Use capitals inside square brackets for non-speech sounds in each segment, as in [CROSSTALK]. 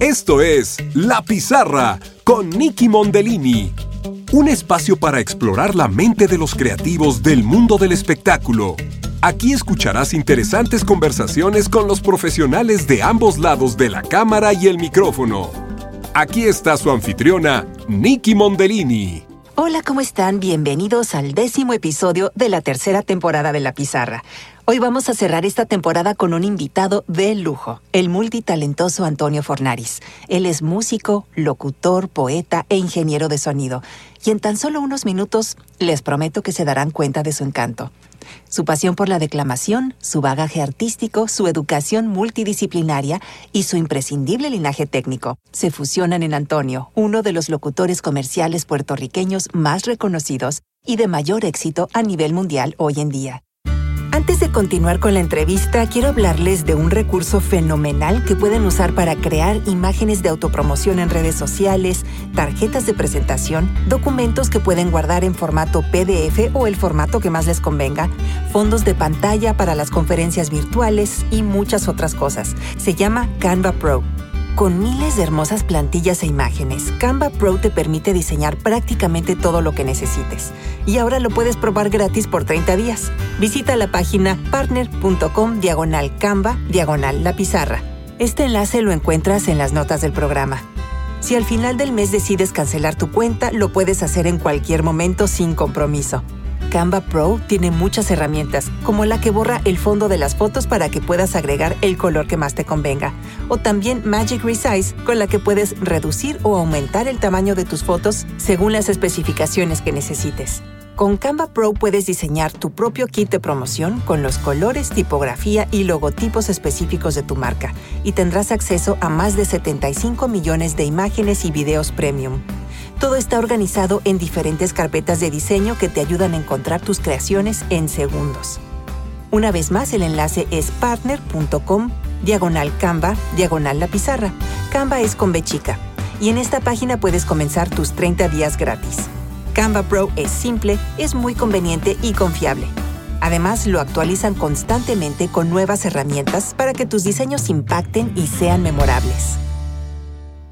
Esto es La Pizarra con Nicky Mondellini. Un espacio para explorar la mente de los creativos del mundo del espectáculo. Aquí escucharás interesantes conversaciones con los profesionales de ambos lados de la cámara y el micrófono. Aquí está su anfitriona, Nicky Mondellini. Hola, ¿cómo están? Bienvenidos al décimo episodio de la tercera temporada de La Pizarra. Hoy vamos a cerrar esta temporada con un invitado de lujo, el multitalentoso Antonio Fornaris. Él es músico, locutor, poeta e ingeniero de sonido. Y en tan solo unos minutos les prometo que se darán cuenta de su encanto. Su pasión por la declamación, su bagaje artístico, su educación multidisciplinaria y su imprescindible linaje técnico se fusionan en Antonio, uno de los locutores comerciales puertorriqueños más reconocidos y de mayor éxito a nivel mundial hoy en día. Antes de continuar con la entrevista, quiero hablarles de un recurso fenomenal que pueden usar para crear imágenes de autopromoción en redes sociales, tarjetas de presentación, documentos que pueden guardar en formato PDF o el formato que más les convenga, fondos de pantalla para las conferencias virtuales y muchas otras cosas. Se llama Canva Pro. Con miles de hermosas plantillas e imágenes, Canva Pro te permite diseñar prácticamente todo lo que necesites. Y ahora lo puedes probar gratis por 30 días. Visita la página partner.com diagonal Canva diagonal la pizarra. Este enlace lo encuentras en las notas del programa. Si al final del mes decides cancelar tu cuenta, lo puedes hacer en cualquier momento sin compromiso. Canva Pro tiene muchas herramientas, como la que borra el fondo de las fotos para que puedas agregar el color que más te convenga, o también Magic Resize, con la que puedes reducir o aumentar el tamaño de tus fotos según las especificaciones que necesites. Con Canva Pro puedes diseñar tu propio kit de promoción con los colores, tipografía y logotipos específicos de tu marca, y tendrás acceso a más de 75 millones de imágenes y videos premium. Todo está organizado en diferentes carpetas de diseño que te ayudan a encontrar tus creaciones en segundos. Una vez más, el enlace es partner.com, diagonal Canva, diagonal la pizarra. Canva es con B. Y en esta página puedes comenzar tus 30 días gratis. Canva Pro es simple, es muy conveniente y confiable. Además, lo actualizan constantemente con nuevas herramientas para que tus diseños impacten y sean memorables.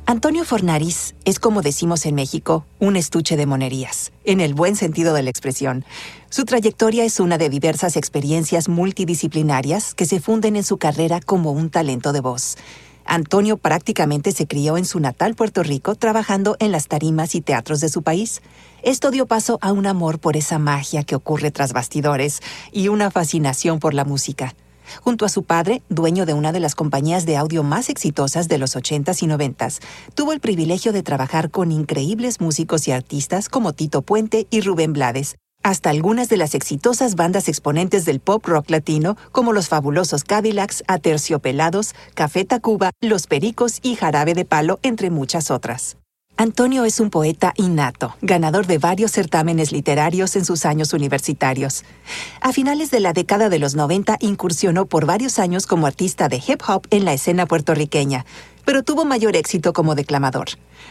Antonio Fornaris es, como decimos en México, un estuche de monerías, en el buen sentido de la expresión. Su trayectoria es una de diversas experiencias multidisciplinarias que se funden en su carrera como un talento de voz. Antonio prácticamente se crió en su natal Puerto Rico trabajando en las tarimas y teatros de su país. Esto dio paso a un amor por esa magia que ocurre tras bastidores y una fascinación por la música. Junto a su padre, dueño de una de las compañías de audio más exitosas de los 80s y 90s, tuvo el privilegio de trabajar con increíbles músicos y artistas como Tito Puente y Rubén Blades, hasta algunas de las exitosas bandas exponentes del pop rock latino, como los fabulosos Cadillacs, Aterciopelados, Café Tacuba, Los Pericos y Jarabe de Palo, entre muchas otras. Antonio es un poeta innato, ganador de varios certámenes literarios en sus años universitarios. A finales de la década de los 90 incursionó por varios años como artista de hip hop en la escena puertorriqueña, pero tuvo mayor éxito como declamador.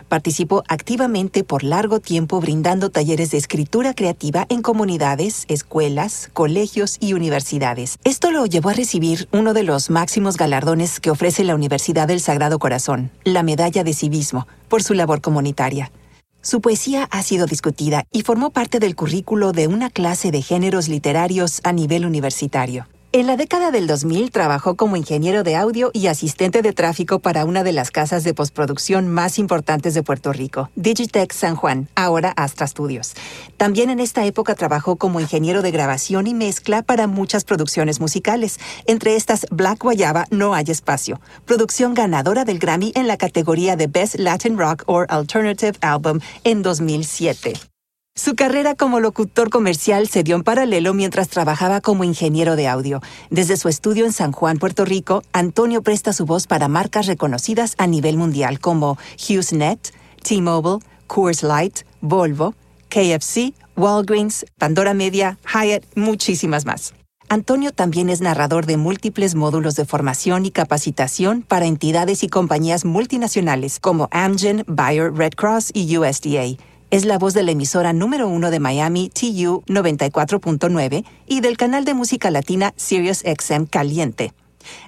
Participó activamente por largo tiempo brindando talleres de escritura creativa en comunidades, escuelas, colegios y universidades. Esto lo llevó a recibir uno de los máximos galardones que ofrece la Universidad del Sagrado Corazón, la Medalla de Civismo, por su labor comunitaria. Su poesía ha sido discutida y formó parte del currículo de una clase de géneros literarios a nivel universitario. En la década del 2000 trabajó como ingeniero de audio y asistente de tráfico para una de las casas de postproducción más importantes de Puerto Rico, Digitech San Juan, ahora Astra Studios. También en esta época trabajó como ingeniero de grabación y mezcla para muchas producciones musicales, entre estas Black Guayaba No hay espacio, producción ganadora del Grammy en la categoría de Best Latin Rock or Alternative Album en 2007. Su carrera como locutor comercial se dio en paralelo mientras trabajaba como ingeniero de audio. Desde su estudio en San Juan, Puerto Rico, Antonio presta su voz para marcas reconocidas a nivel mundial como HughesNet, T-Mobile, Coors Light, Volvo, KFC, Walgreens, Pandora Media, Hyatt, muchísimas más. Antonio también es narrador de múltiples módulos de formación y capacitación para entidades y compañías multinacionales como Amgen, Bayer, Red Cross y USDA es la voz de la emisora número uno de Miami, TU 94.9, y del canal de música latina Sirius XM Caliente.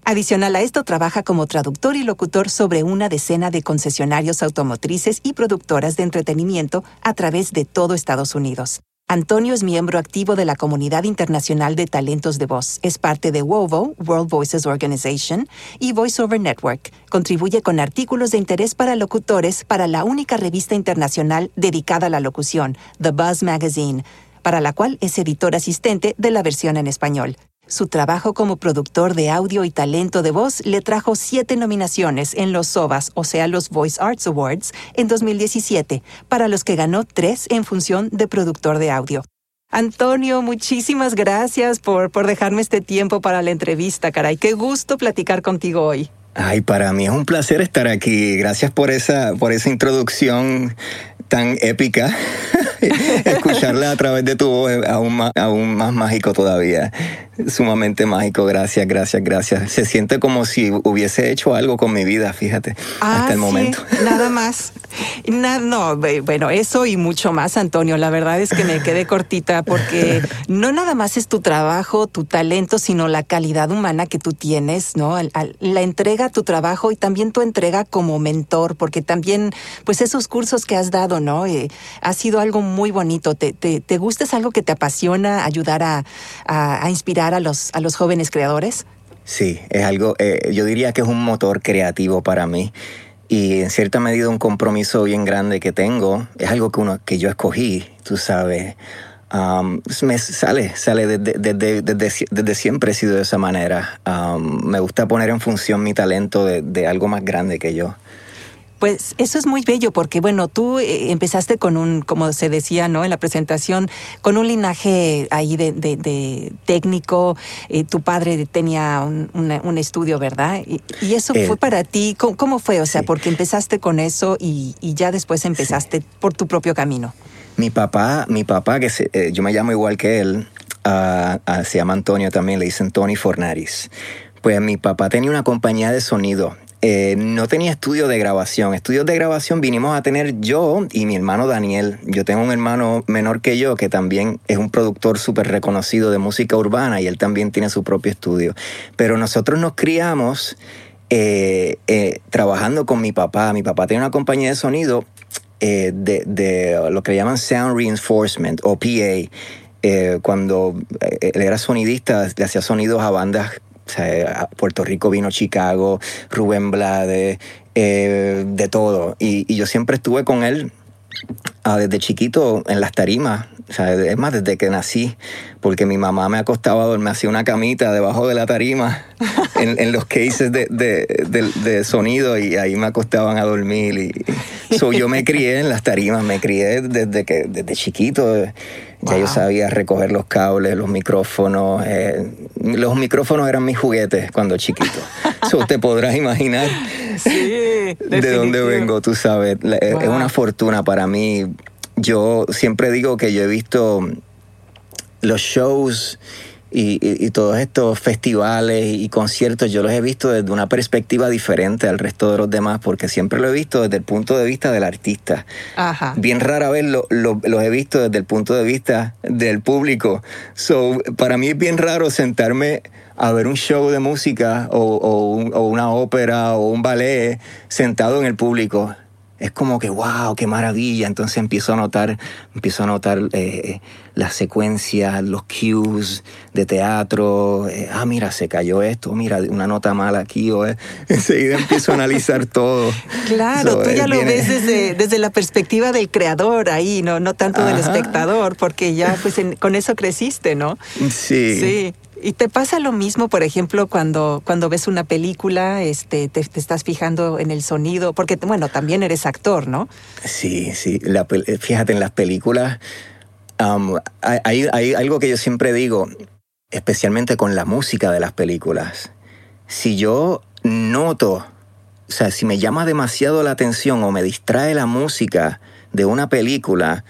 Adicional a esto, trabaja como traductor y locutor sobre una decena de concesionarios automotrices y productoras de entretenimiento a través de todo Estados Unidos. Antonio es miembro activo de la Comunidad Internacional de Talentos de Voz. Es parte de WOVO, World Voices Organization, y VoiceOver Network. Contribuye con artículos de interés para locutores para la única revista internacional dedicada a la locución, The Buzz Magazine, para la cual es editor asistente de la versión en español. Su trabajo como productor de audio y talento de voz le trajo siete nominaciones en los SOBAS, o sea, los Voice Arts Awards, en 2017, para los que ganó tres en función de productor de audio. Antonio, muchísimas gracias por, por dejarme este tiempo para la entrevista, caray. Qué gusto platicar contigo hoy. Ay, para mí es un placer estar aquí. Gracias por esa, por esa introducción tan épica. [LAUGHS] Escucharla a través de tu voz es aún más, aún más mágico todavía. Sumamente mágico. Gracias, gracias, gracias. Se siente como si hubiese hecho algo con mi vida, fíjate, hasta el ah, momento. nada más. No, bueno, eso y mucho más, Antonio. La verdad es que me quedé [LAUGHS] cortita porque no nada más es tu trabajo, tu talento, sino la calidad humana que tú tienes, ¿no? La entrega a tu trabajo y también tu entrega como mentor, porque también, pues esos cursos que has dado, ¿no? Eh, ha sido algo muy bonito. ¿Te, te, gusta? ¿Es algo que te apasiona ayudar a, a, inspirar a los, a los jóvenes creadores? Sí, es algo, eh, yo diría que es un motor creativo para mí y en cierta medida un compromiso bien grande que tengo. Es algo que, uno, que yo escogí, tú sabes. Um, me sale, sale desde, desde, siempre he sido de esa manera. Um, me gusta poner en función mi talento de algo más grande que yo. Pues eso es muy bello porque, bueno, tú eh, empezaste con un, como se decía, ¿no? En la presentación, con un linaje ahí de, de, técnico. Eh, tu padre tenía un, un estudio, ¿verdad? Y, eso fue eh, para ti. ¿Cómo, fue? O sea, porque empezaste con eso y, y ya después empezaste por tu propio camino. Mi papá, mi papá, que yo me llamo igual que él, uh, se llama Antonio también, le dicen Tony Fornaris. Pues mi papá tenía una compañía de sonido eh, no tenía estudio de grabación. Estudios de grabación vinimos a tener yo y mi hermano Daniel. Yo tengo un hermano menor que yo que también es un productor súper reconocido de música urbana y él también tiene su propio estudio. Pero nosotros nos criamos eh, eh, trabajando con mi papá. Mi papá tiene una compañía de sonido de, lo que llaman Sound Reinforcement o PA. cuando él era sonidista, le hacía sonidos a bandas o sea, a Puerto Rico vino Chicago, Rubén Blade, eh, de todo. Y, yo siempre estuve con él ah, desde chiquito en las tarimas. O sea, es más, desde que nací, porque mi mamá me acostaba a dormir, hacía una camita debajo de la tarima, [LAUGHS] en, los cases de, sonido, y ahí me acostaban a dormir. Y, yo me crié en las tarimas, me crié desde, que, desde chiquito. Ya yo sabía recoger los cables, los micrófonos. Eh, los micrófonos eran mis juguetes cuando chiquito. [LAUGHS] Eso te podrás imaginar de dónde vengo, tú sabes. Es una fortuna para mí. Yo siempre digo que yo he visto los shows y, todos estos festivales y conciertos yo los he visto desde una perspectiva diferente al resto de los demás porque siempre lo he visto desde el punto de vista del artista. Bien rara vez lo, los he visto desde el punto de vista del público. So, para mí es bien raro sentarme a ver un show de música o, o una ópera o un ballet sentado en el público es como que, wow, qué maravilla. Entonces empiezo a notar, empiezo a notar eh, las secuencias, los cues de teatro. Eh, ah, mira, se cayó esto, mira, una nota mala aquí. O, eh, [LAUGHS] enseguida empiezo a analizar todo. Claro, tú ya lo ves desde, [LAUGHS] desde, la perspectiva del creador ahí, no, no tanto del espectador, porque ya pues con eso creciste, ¿no? Sí. Sí. ¿Y te pasa lo mismo, por ejemplo, cuando, cuando ves una película, este, te, estás fijando en el sonido? Porque, bueno, también eres actor, ¿no? Sí, sí. fíjate, en las películas um, hay, hay algo que yo siempre digo, especialmente con la música de las películas. Si yo noto, o sea, si me llama demasiado la atención o me distrae la música de una película,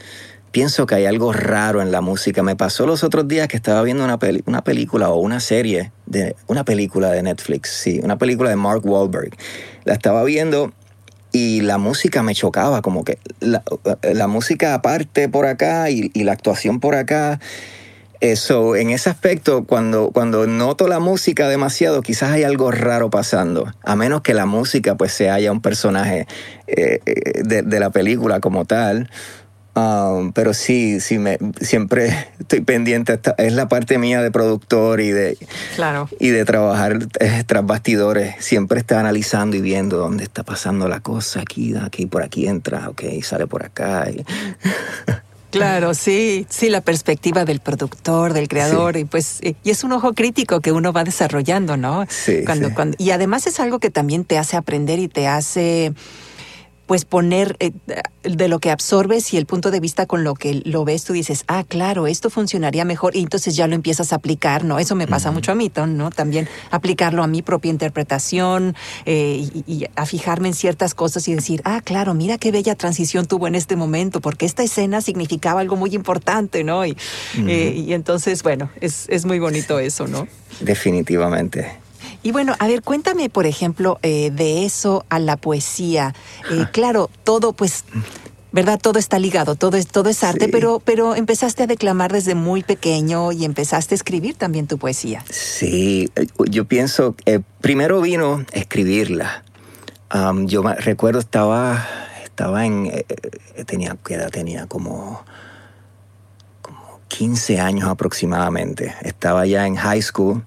pienso que hay algo raro en la música. Me pasó los otros días que estaba viendo una, una película o una serie, de una película de Netflix, sí, una película de Mark Wahlberg. La estaba viendo y la música me chocaba, como que la, música aparte por acá y, la actuación por acá. Eso, en ese aspecto, cuando, cuando noto la música demasiado, quizás hay algo raro pasando. A menos que la música pues se haya un personaje eh, eh, de, de, la película como tal. Um, pero sí, sí, me, siempre [LAUGHS] estoy pendiente. Es la parte mía de productor y de, claro. y de trabajar eh, tras bastidores. Siempre está analizando y viendo dónde está pasando la cosa. Aquí, aquí, por aquí entra, ok, sale por acá. [LAUGHS] Claro, sí, sí, la perspectiva del productor, del creador, y pues, y es un ojo crítico que uno va desarrollando, ¿no? Sí, cuando, sí. Cuando, y además es algo que también te hace aprender y te hace pues poner eh, de lo que absorbes y el punto de vista con lo que lo ves, tú dices, ah, claro, esto funcionaría mejor y entonces ya lo empiezas a aplicar, ¿no? Eso me pasa uh -huh. mucho a mí, ¿no? También aplicarlo a mi propia interpretación eh, y, y, a fijarme en ciertas cosas y decir, ah, claro, mira qué bella transición tuvo en este momento, porque esta escena significaba algo muy importante, ¿no? Y, uh -huh. eh, y entonces, bueno, es, es muy bonito eso, ¿no? Definitivamente. Y bueno, a ver, cuéntame, por ejemplo, eh, de eso a la poesía. Eh, claro, todo, pues, ¿verdad? Todo está ligado, todo es, todo es arte, sí. pero, pero empezaste a declamar desde muy pequeño y empezaste a escribir también tu poesía. Sí, yo pienso, eh, primero vino escribirla. Um, yo recuerdo, estaba, estaba en, eh, tenía, ¿qué edad tenía? Como, como 15 años aproximadamente. Estaba ya en high school.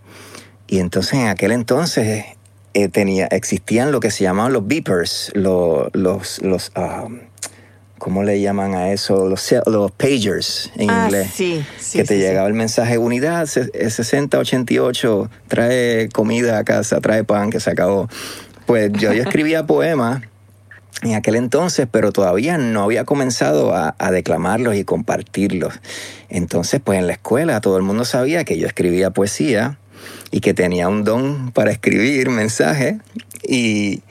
Y entonces en aquel entonces eh, tenía, existían lo que se llamaban los beepers, los, los, los um, ¿cómo le llaman a eso? Los, los pagers en ah, inglés. Sí, sí, que te sí, llegaba el mensaje, unidad 6088, trae comida a casa, trae pan, que se acabó. Pues yo, yo [LAUGHS] escribía poemas en aquel entonces, pero todavía no había comenzado a, a, declamarlos y compartirlos. Entonces, pues en la escuela todo el mundo sabía que yo escribía poesía y que tenía un don para escribir mensajes y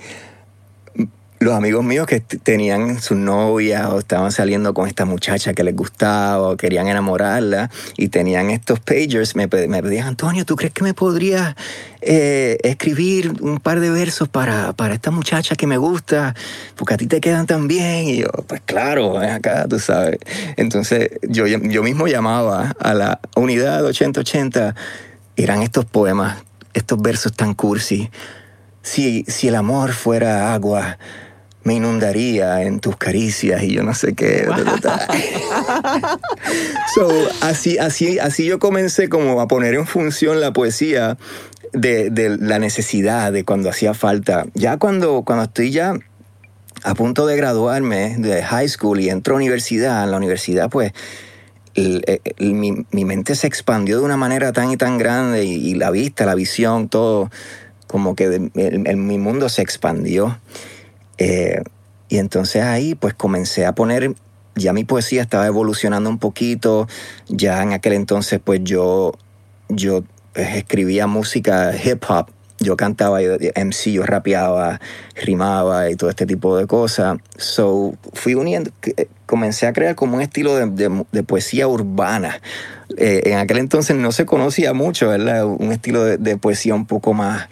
los amigos míos que tenían sus novias o estaban saliendo con esta muchacha que les gustaba o querían enamorarla y tenían estos pagers, me, pedían, Antonio, ¿tú crees que me podrías eh, escribir un par de versos para, para esta muchacha que me gusta? Porque a ti te quedan tan bien. Y yo, pues claro, ven acá, tú sabes. Entonces yo, yo mismo llamaba a la unidad 8080 eran estos poemas, estos versos tan cursi. Si, si el amor fuera agua, me inundaría en tus caricias y yo no sé qué. [LAUGHS] So, así, así, así yo comencé como a poner en función la poesía de, de, la necesidad, de cuando hacía falta. Ya cuando, cuando estoy ya a punto de graduarme de high school y entro a universidad, en la universidad pues el, mi, mente se expandió de una manera tan y tan grande y, la vista, la visión, todo, como que de, mi mundo se expandió. Eh, y entonces ahí pues comencé a poner, ya mi poesía estaba evolucionando un poquito, ya en aquel entonces pues yo, yo escribía música hip hop, yo cantaba, yo MC, yo rapeaba, rimaba y todo este tipo de cosas. So, fui uniendo, comencé a crear como un estilo de, de, de poesía urbana. Eh, en aquel entonces no se conocía mucho, ¿verdad? Un estilo de, de poesía un poco más,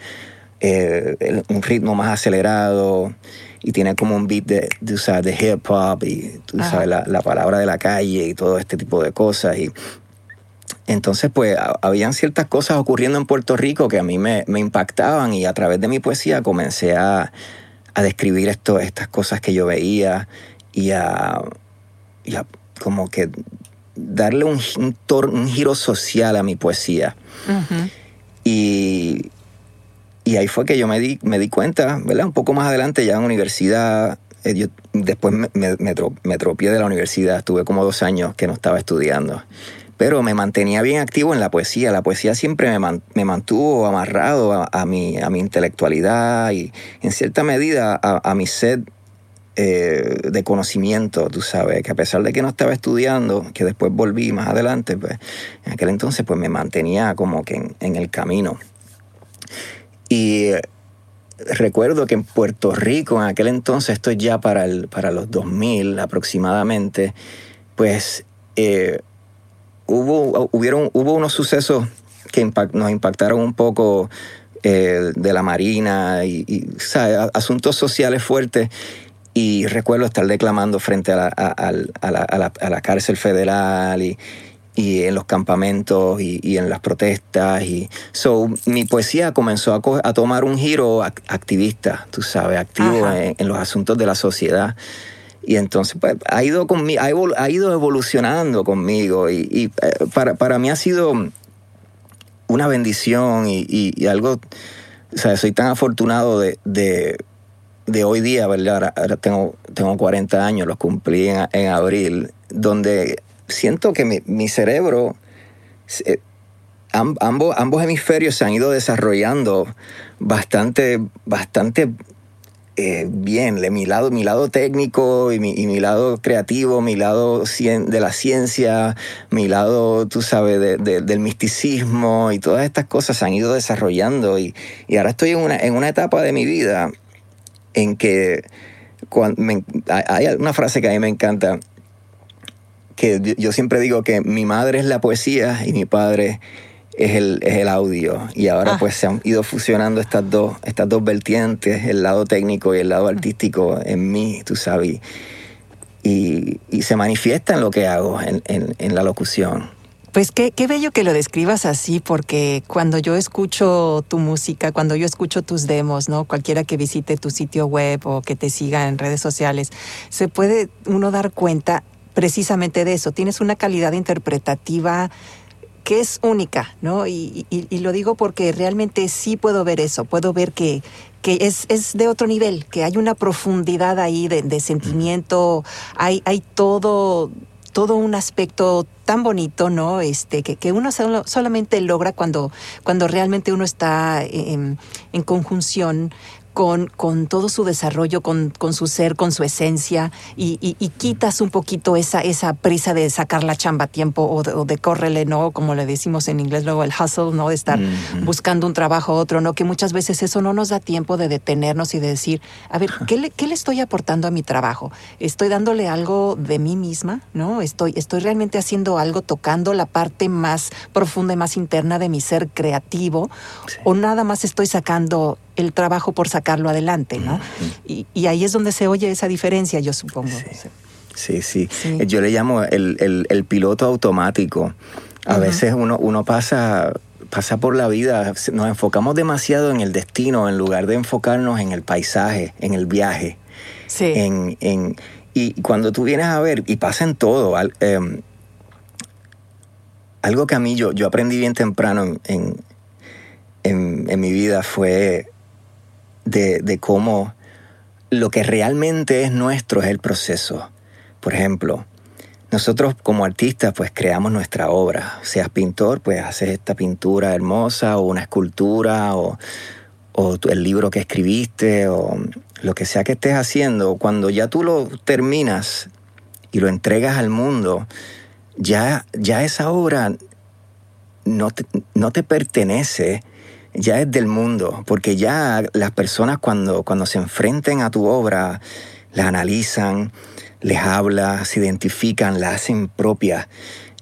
eh, un ritmo más acelerado y tiene como un beat de, de, de hip hop y tú sabes, la, la, palabra de la calle y todo este tipo de cosas. Y entonces, pues, habían ciertas cosas ocurriendo en Puerto Rico que a mí me, me impactaban y a través de mi poesía comencé a, a describir esto, estas cosas que yo veía y a, y a como que darle un, un, un, giro social a mi poesía. Uh -huh. Y, y ahí fue que yo me di, me di cuenta, ¿verdad? Un poco más adelante, ya en universidad, eh, yo después me, me, me, me tropié de la universidad, estuve como dos años que no estaba estudiando pero me mantenía bien activo en la poesía. La poesía siempre me, me mantuvo amarrado a, mi, a, mi, intelectualidad y en cierta medida a, mi sed eh, de conocimiento, tú sabes, que a pesar de que no estaba estudiando, que después volví más adelante, pues en aquel entonces pues me mantenía como que en, el camino. Y recuerdo que en Puerto Rico, en aquel entonces, esto es ya para, el, para los 2000 aproximadamente, pues... Eh, hubo, hubieron, hubo unos sucesos que impact, nos impactaron un poco eh, de la Marina y, y ¿sabe? asuntos sociales fuertes. Y recuerdo estar declamando frente a la, a, a, a la, a la, cárcel federal y, y en los campamentos y, en las protestas. Y, so, mi poesía comenzó a, tomar un giro activista, tú sabes, activo en, los asuntos de la sociedad. Y entonces pues, ha, ido conmigo, ha, ido evolucionando conmigo y, eh, para, para, mí ha sido una bendición y, algo, o sea, soy tan afortunado de, de, hoy día, ¿verdad? Ahora, tengo, tengo 40 años, los cumplí en, en abril, donde siento que mi, mi cerebro, eh, ambos, ambos hemisferios se han ido desarrollando bastante, bastante eh, bien. Mi lado, mi lado técnico y mi, y mi, lado creativo, mi lado de la ciencia, mi lado, tú sabes, de, del misticismo y todas estas cosas se han ido desarrollando. Y, y ahora estoy en una, en una etapa de mi vida en que cuando hay una frase que a mí me encanta que yo siempre digo que mi madre es la poesía y mi padre es el, es el audio. Y ahora ah. pues se han ido fusionando estas dos, estas dos vertientes, el lado técnico y el lado artístico en mí, tú sabes. Y, y se manifiesta en lo que hago, en, en, en la locución. Pues qué, qué, bello que lo describas así, porque cuando yo escucho tu música, cuando yo escucho tus demos, ¿no? Cualquiera que visite tu sitio web o que te siga en redes sociales, se puede uno dar cuenta precisamente de eso. Tienes una calidad interpretativa que es única, ¿no? Y, lo digo porque realmente sí puedo ver eso, puedo ver que, que es, es, de otro nivel, que hay una profundidad ahí de, sentimiento, hay, hay todo, todo un aspecto tan bonito, ¿no? Este, que, que uno solamente logra cuando, cuando realmente uno está en, en conjunción con, con todo su desarrollo, con, con, su ser, con su esencia, y, y, quitas un poquito esa, esa prisa de sacar la chamba a tiempo o de, o de córrele, ¿no? Como le decimos en inglés luego el hustle, ¿no? De estar buscando un trabajo otro, ¿no? Que muchas veces eso no nos da tiempo de detenernos y de decir, a ver, ¿qué le, qué le estoy aportando a mi trabajo? ¿Estoy dándole algo de mí misma, ¿no? Estoy, estoy realmente haciendo algo, tocando la parte más profunda y más interna de mi ser creativo, o nada más estoy sacando el trabajo por sacarlo adelante, ¿no? y, ahí es donde se oye esa diferencia, yo supongo. Sí, sí. Yo le llamo el, piloto automático. A veces uno, uno pasa, pasa por la vida, nos enfocamos demasiado en el destino en lugar de enfocarnos en el paisaje, en el viaje. Sí. En, y cuando tú vienes a ver, y pasa en todo, em, algo que a mí yo, yo aprendí bien temprano en, en mi vida fue de, cómo lo que realmente es nuestro es el proceso. Por ejemplo, nosotros como artistas pues creamos nuestra obra. Seas pintor, pues haces esta pintura hermosa o una escultura o, el libro que escribiste o lo que sea que estés haciendo. Cuando ya tú lo terminas y lo entregas al mundo, ya, ya esa obra no no te pertenece ya es del mundo, porque ya las personas cuando, cuando se enfrenten a tu obra, la analizan, les habla, se identifican, la hacen propia.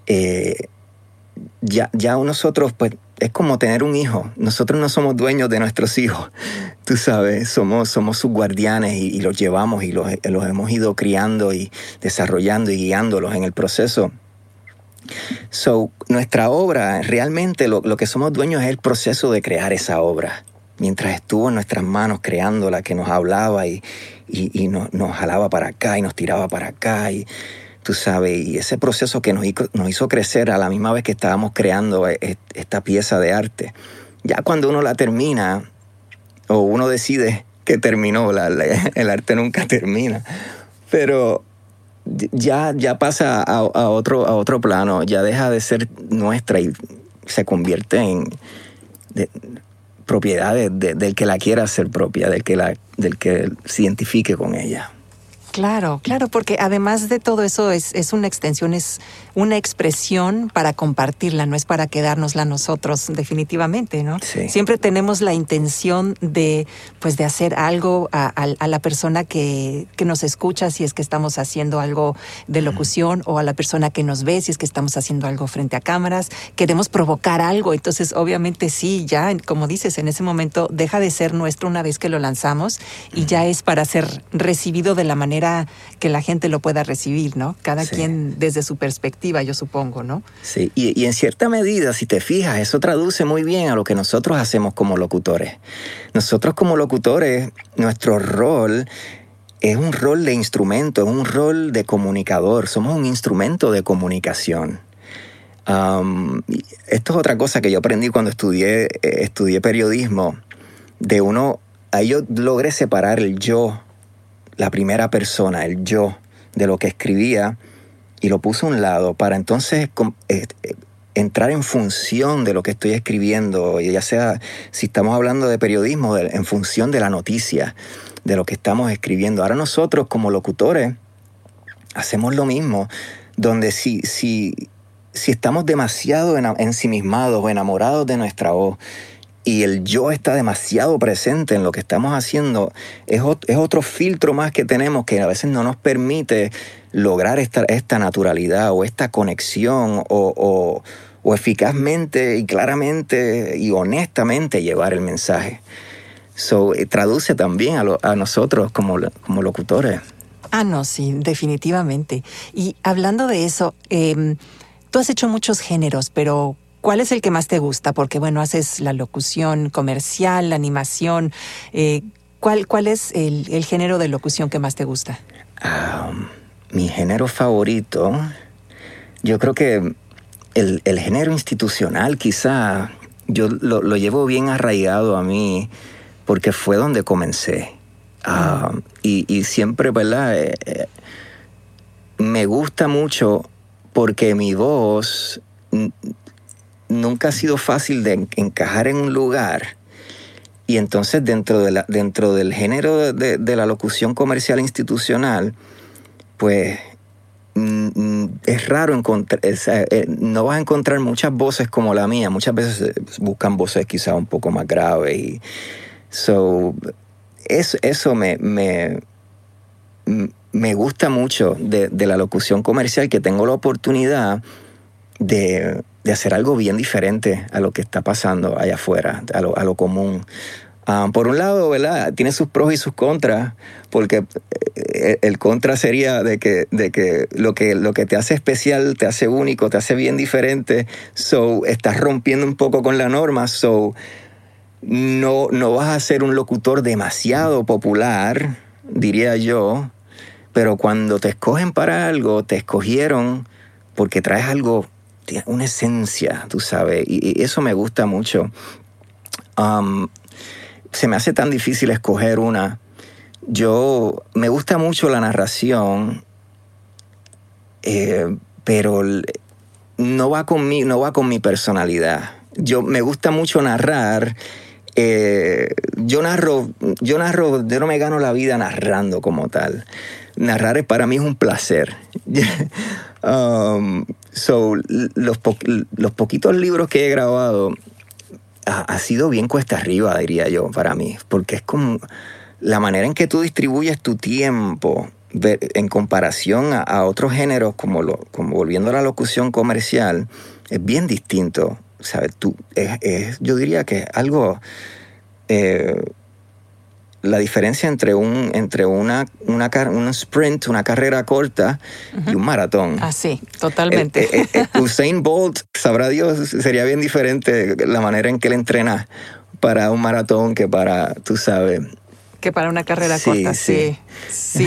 Eh, ya, ya nosotros, pues, es como tener un hijo. Nosotros no somos dueños de nuestros hijos, [LAUGHS] tú sabes, somos, somos sus guardianes y, los llevamos y los, los hemos ido criando y desarrollando y guiándolos en el proceso. So, nuestra obra, realmente lo, que somos dueños es el proceso de crear esa obra. Mientras estuvo en nuestras manos creándola, que nos hablaba y, y, nos, jalaba para acá y nos tiraba para acá. Y, tú sabes, y ese proceso que nos hizo, nos hizo crecer a la misma vez que estábamos creando e, e, esta pieza de arte. Ya cuando uno la termina, o uno decide que terminó, el arte nunca termina. Pero ya, ya pasa a, otro, a otro plano, ya deja de ser nuestra y se convierte en propiedad del que la quiera ser propia, del que, la, del que se identifique con ella. Claro, claro, porque además de todo eso es, es, una extensión, es una expresión para compartirla, no es para quedárnosla nosotros definitivamente, ¿no? Siempre tenemos la intención de, pues, de hacer algo a, la persona que, que, nos escucha si es que estamos haciendo algo de locución o a la persona que nos ve si es que estamos haciendo algo frente a cámaras. Queremos provocar algo, entonces obviamente sí, ya, como dices, en ese momento deja de ser nuestro una vez que lo lanzamos y ya es para ser recibido de la manera manera que la gente lo pueda recibir, ¿no? Cada quien desde su perspectiva, yo supongo, ¿no? Sí, y, y en cierta medida, si te fijas, eso traduce muy bien a lo que nosotros hacemos como locutores. Nosotros como locutores, nuestro rol es un rol de instrumento, es un rol de comunicador, somos un instrumento de comunicación. esto es otra cosa que yo aprendí cuando estudié, eh, estudié periodismo, de uno, ahí yo logré separar el yo, la primera persona, el yo, de lo que escribía, y lo puse a un lado para entonces eh, entrar en función de lo que estoy escribiendo, ya sea si estamos hablando de periodismo, en función de la noticia de lo que estamos escribiendo. Ahora nosotros como locutores hacemos lo mismo, donde si, si, si estamos demasiado ensimismados o enamorados de nuestra voz, y el yo está demasiado presente en lo que estamos haciendo, es, es, otro filtro más que tenemos que a veces no nos permite lograr esta, esta naturalidad o esta conexión o, o, o eficazmente y claramente y honestamente llevar el mensaje. So, eh, traduce también a, nosotros como, como locutores. Ah, no, sí, definitivamente. Y hablando de eso, em, tú has hecho muchos géneros, pero ¿cuál es el que más te gusta? Porque, bueno, haces la locución comercial, la animación. Eh, ¿cuál, ¿Cuál es el, género de locución que más te gusta? mi género favorito, yo creo que el, género institucional quizá, yo lo, lo llevo bien arraigado a mí porque fue donde comencé. Ah, y, siempre, ¿verdad? Eh, eh, me gusta mucho porque mi voz nunca ha sido fácil de encajar en un lugar. Y entonces dentro, de la, dentro del género de, la locución comercial institucional, pues es raro encontrar, eh, no vas a encontrar muchas voces como la mía. Muchas veces buscan voces quizá un poco más graves y So, eso, eso me, me, me gusta mucho de, la locución comercial, que tengo la oportunidad de, hacer algo bien diferente a lo que está pasando allá afuera, a lo, común. Ah, por un lado, ¿verdad? Tiene sus pros y sus contras, porque eh, el contra sería de que, de que, lo que lo que te hace especial, te hace único, te hace bien diferente, so estás rompiendo un poco con la norma, so no, no vas a ser un locutor demasiado popular, diría yo, pero cuando te escogen para algo, te escogieron porque traes algo, una esencia, tú sabes, y, eso me gusta mucho. Se me hace tan difícil escoger una. Yo, me gusta mucho la narración, eh, pero no va, con mi, no va con mi personalidad. Yo me gusta mucho narrar eh, yo narro, yo narro, no me gano la vida narrando como tal. Narrar para mí es un placer. [LAUGHS] so, los, los, poquitos libros que he grabado ha, sido bien cuesta arriba, diría yo, para mí, porque es como la manera en que tú distribuyes tu tiempo en comparación a, otros géneros, como, lo, como volviendo a la locución comercial, es bien distinto. ¿sabes? Tú, es, yo diría que algo... Eh, la diferencia entre un entre una, una un sprint, una carrera corta y un maratón. Ah, sí, totalmente. Eh, eh, Usain Bolt, sabrá Dios, sería bien diferente la manera en que él entrena para un maratón que para, tú sabes, que para una carrera corta, sí. Sí,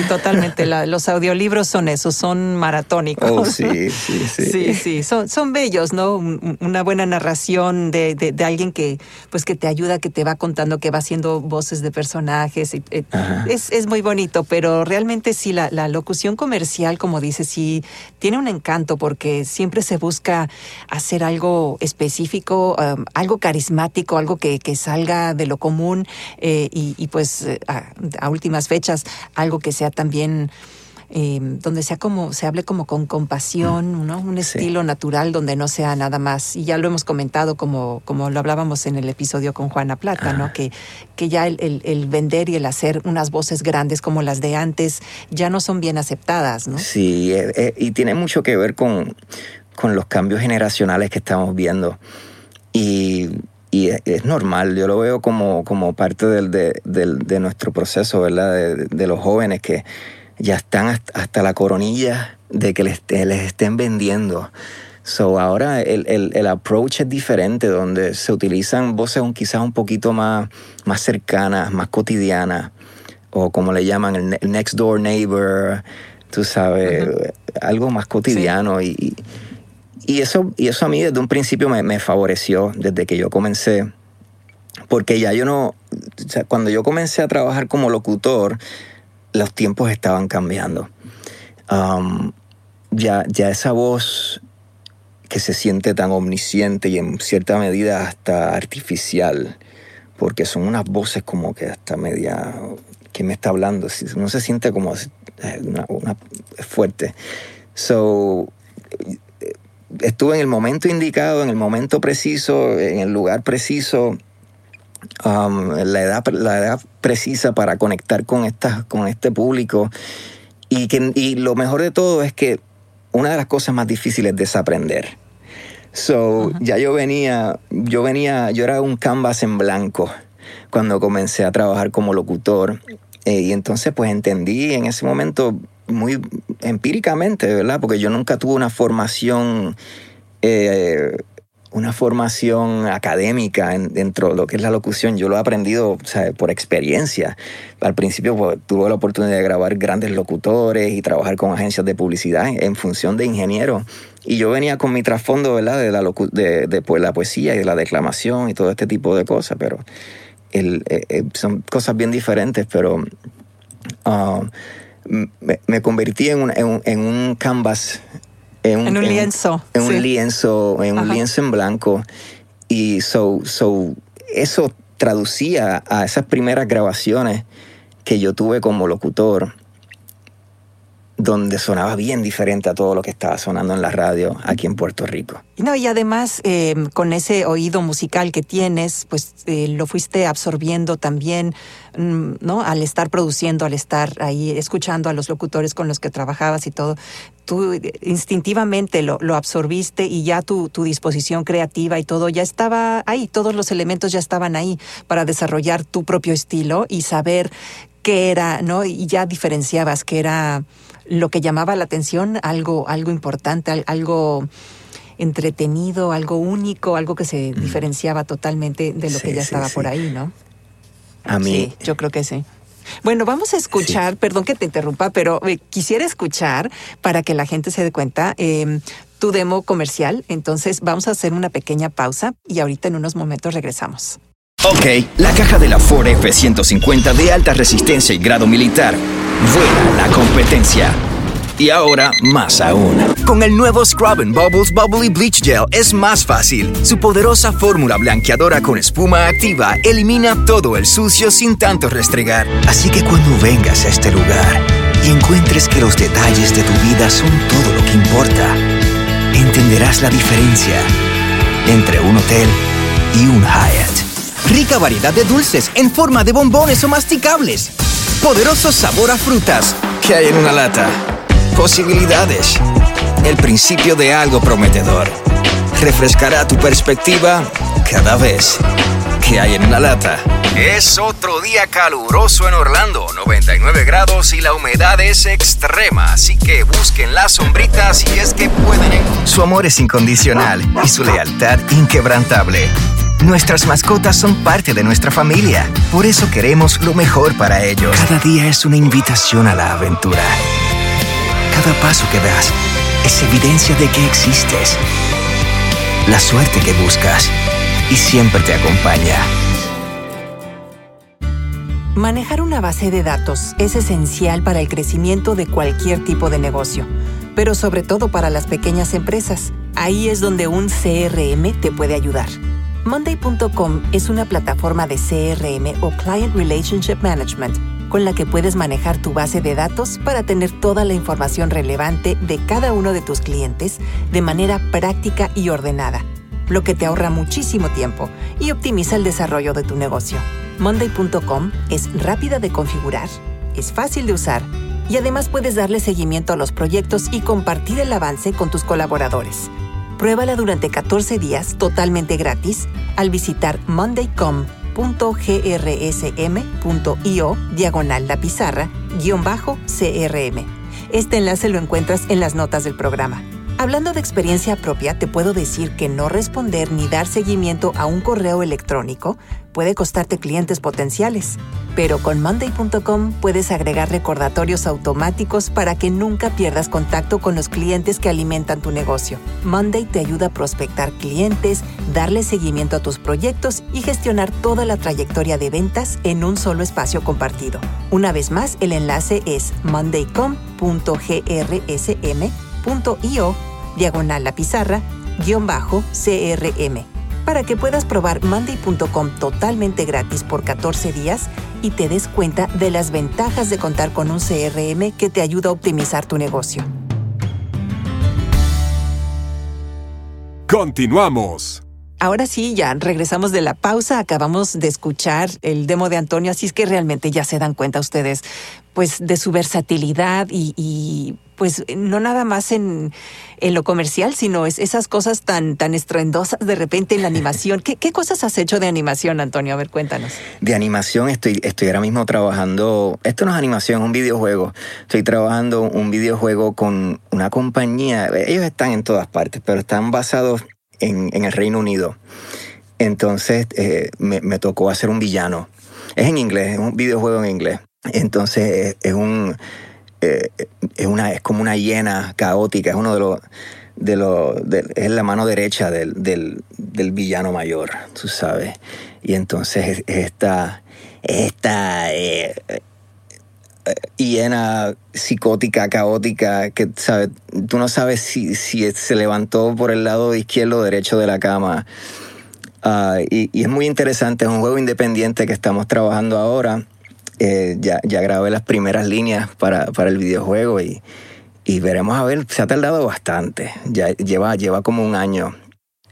totalmente. los audiolibros son eso, son maratónicos. Oh, sí, sí, sí. Sí, sí, son, son bellos, ¿no? Una buena narración de, de, alguien que, pues, que te ayuda, que te va contando, que va haciendo voces de personajes. Eh, es, es, muy bonito, pero realmente sí, la, la locución comercial, como dices, sí, tiene un encanto porque siempre se busca hacer algo específico, um, algo carismático, algo que, que, salga de lo común eh, y, y, pues a, últimas fechas algo que sea también eh, donde sea como se hable como con compasión, ¿no? Un estilo natural donde no sea nada más. Y ya lo hemos comentado como, como lo hablábamos en el episodio con Juana Plata, ¿no? Que, que ya el, el, vender y el hacer unas voces grandes como las de antes ya no son bien aceptadas, ¿no? Sí, eh, eh, y tiene mucho que ver con, con los cambios generacionales que estamos viendo. Y y es, normal, yo lo veo como, como parte del, de, nuestro proceso, ¿verdad? De, los jóvenes que ya están hasta la coronilla de que les, les estén vendiendo. So ahora el, el, el, approach es diferente, donde se utilizan voces quizás un poquito más, más cercanas, más cotidianas, o como le llaman el, next door neighbor, tú sabes, algo más cotidiano. Y, y, eso, y eso a mí desde un principio me, me favoreció, desde que yo comencé, porque ya yo no, o sea, cuando yo comencé a trabajar como locutor, los tiempos estaban cambiando. Um, ya, ya esa voz que se siente tan omnisciente y en cierta medida hasta artificial, porque son unas voces como que hasta media que me está hablando, no se siente como eh, una, fuerte. So, estuve en el momento indicado, en el momento preciso, en el lugar preciso, um, la, edad, la edad precisa para conectar con, esta, con este público. Y, que, y lo mejor de todo es que una de las cosas más difíciles es desaprender. So, ya yo venía, yo venía, yo era un canvas en blanco cuando comencé a trabajar como locutor. Eh, y entonces pues entendí en ese momento muy empíricamente, ¿verdad? Porque yo nunca tuve una formación eh, una formación académica dentro de lo que es la locución. Yo lo he aprendido por experiencia. Al principio pues, tuve la oportunidad de grabar grandes locutores y trabajar con agencias de publicidad en, función de ingeniero. Y yo venía con mi trasfondo ¿verdad? De, la de, pues, la poesía y de la declamación y todo este tipo de cosas, pero el, eh, eh, son cosas bien diferentes, pero ah, me, convertí en un, en un canvas en un, lienzo. En, un lienzo, en un lienzo en blanco. Y so, so, eso traducía a esas primeras grabaciones que yo tuve como locutor donde sonaba bien diferente a todo lo que estaba sonando en la radio aquí en Puerto Rico. No, y además eh, con ese oído musical que tienes, pues eh, lo fuiste absorbiendo también, mm, ¿no? Al estar produciendo, al estar ahí escuchando a los locutores con los que trabajabas y todo, tú instintivamente lo, lo absorbiste y ya tu, tu disposición creativa y todo ya estaba ahí, todos los elementos ya estaban ahí para desarrollar tu propio estilo y saber qué era, ¿no? Y ya diferenciabas que era lo que llamaba la atención, algo, algo importante, algo entretenido, algo único, algo que se diferenciaba totalmente de lo que ya estaba por ahí, ¿no? A mí. yo creo que sí. Bueno, vamos a escuchar, perdón que te interrumpa, pero eh, quisiera escuchar para que la gente se dé cuenta em, tu demo comercial. Entonces vamos a hacer una pequeña pausa y ahorita en unos momentos regresamos. Ok, la caja de la Ford F-150 de alta resistencia y grado militar. Vuela la competencia. Y ahora, más aún. Con el nuevo Scrub Bubbles Bubbly Bleach Gel es más fácil. Su poderosa fórmula blanqueadora con espuma activa elimina todo el sucio sin tanto restregar. Así que cuando vengas a este lugar y encuentres que los detalles de tu vida son todo lo que importa, entenderás la diferencia entre un hotel y un Hyatt. Rica variedad de dulces en forma de bombones o masticables. Poderoso sabor a frutas. ¿Qué hay en una lata? Posibilidades. El principio de algo prometedor. Refrescará tu perspectiva cada vez que hay en una lata. Es otro día caluroso en Orlando, 99 grados y la humedad es extrema, así que busquen la sombrita si es que pueden. Su amor es incondicional y su lealtad inquebrantable. Nuestras mascotas son parte de nuestra familia, por eso queremos lo mejor para ellos. Cada día es una invitación a la aventura. Cada paso que das es evidencia de que existes. La suerte que buscas y siempre te acompaña. Manejar una base de datos es esencial para el crecimiento de cualquier tipo de negocio, pero sobre todo para las pequeñas empresas. Ahí es donde un CRM te puede ayudar. Monday.com es una plataforma de CRM o Client Relationship Management con la que puedes manejar tu base de datos para tener toda la información relevante de cada uno de tus clientes de manera práctica y ordenada, lo que te ahorra muchísimo tiempo y optimiza el desarrollo de tu negocio. Monday.com es rápida de configurar, es fácil de usar y además puedes darle seguimiento a los proyectos y compartir el avance con tus colaboradores. Pruébala durante 14 días totalmente gratis al visitar mondaycom.com monday.grsm.io diagonal la pizarra guion bajo CRM. Este enlace lo encuentras en las notas del programa. Hablando de experiencia propia, te puedo decir que no responder ni dar seguimiento a un correo electrónico puede costarte clientes potenciales. Pero con Monday.com puedes agregar recordatorios automáticos para que nunca pierdas contacto con los clientes que alimentan tu negocio. Monday te ayuda a prospectar clientes, darle seguimiento a tus proyectos y gestionar toda la trayectoria de ventas en un solo espacio compartido. Una vez más, el enlace es monday.com.grsm.io diagonal la pizarra, guion bajo CRM, para que puedas probar Monday.com totalmente gratis por 14 días y te des cuenta de las ventajas de contar con un CRM que te ayuda a optimizar tu negocio. Continuamos. Ahora sí, ya regresamos de la pausa, acabamos de escuchar el demo de Antonio, así es que realmente ya se dan cuenta ustedes pues de su versatilidad y, pues no nada más en, lo comercial, sino es esas cosas tan, tan estruendosas de repente en la animación. [LAUGHS] ¿Qué, cosas has hecho de animación, Antonio? A ver, cuéntanos. De animación estoy, estoy ahora mismo trabajando, esto no es animación, es un videojuego. Estoy trabajando un videojuego con una compañía, ellos están en todas partes, pero están basados en, el Reino Unido. Entonces eh, me, tocó hacer un villano. Es en inglés, es un videojuego en inglés. Entonces es, un eh, es una es como una hiena caótica, es uno de los de los es la mano derecha del, villano mayor, tú sabes. Y entonces esta esta eh, hiena psicótica, caótica, que ¿sabes? tú no sabes si, si se levantó por el lado izquierdo o derecho de la cama. Ah, y, es muy interesante, es un juego independiente que estamos trabajando ahora. Eh, ya, ya grabé las primeras líneas para, para el videojuego y, y, veremos a ver, se ha tardado bastante, ya lleva, lleva como un año.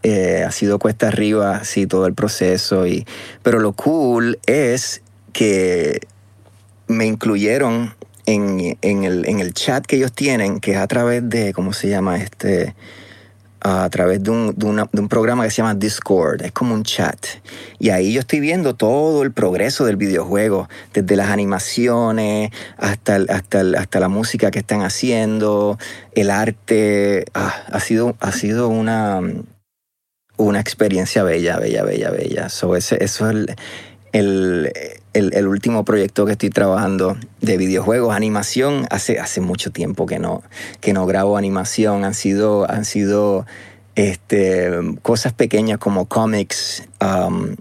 Eh, ha sido cuesta arriba, sí, todo el proceso. Y, pero lo cool es que me incluyeron en, el, chat que ellos tienen, que es a través de, ¿cómo se llama? Este, a través de un, de, un, programa que se llama Discord, es como un chat. Y ahí yo estoy viendo todo el progreso del videojuego, desde las animaciones hasta, hasta, hasta la música que están haciendo, el arte. Ah, ha, sido, ha sido una, una experiencia bella, bella, bella, bella. eso es el, el, el, último proyecto que estoy trabajando de videojuegos, animación, hace, hace mucho tiempo que no, que no grabo animación. Han sido, han sido este, cosas pequeñas como cómics, um,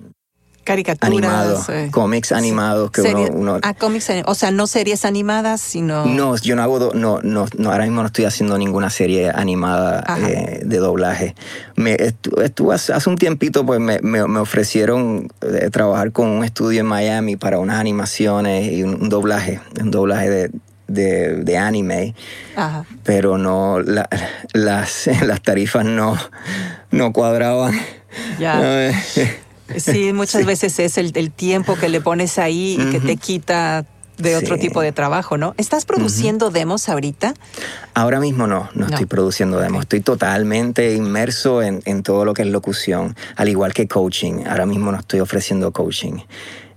caricaturas. Animados, eh, cómics animados que uno, Ah, cómics, o sea, no series animadas, sino... No, yo no hago, no, no, no, ahora mismo no estoy haciendo ninguna serie animada eh, de doblaje. Me estuve hace un tiempito, pues me, me, ofrecieron eh, trabajar con un estudio en Miami para unas animaciones y un, doblaje, un doblaje de, de, de, anime, Ajá. pero no, la, las, [LAUGHS] las tarifas no, no cuadraban. Ya. Sí, muchas veces es el, tiempo que le pones ahí y que te quita de otro tipo de trabajo, ¿no? ¿Estás produciendo demos ahorita? Ahora mismo no, no, estoy produciendo demos. Estoy totalmente inmerso en, todo lo que es locución, al igual que coaching. Ahora mismo no estoy ofreciendo coaching.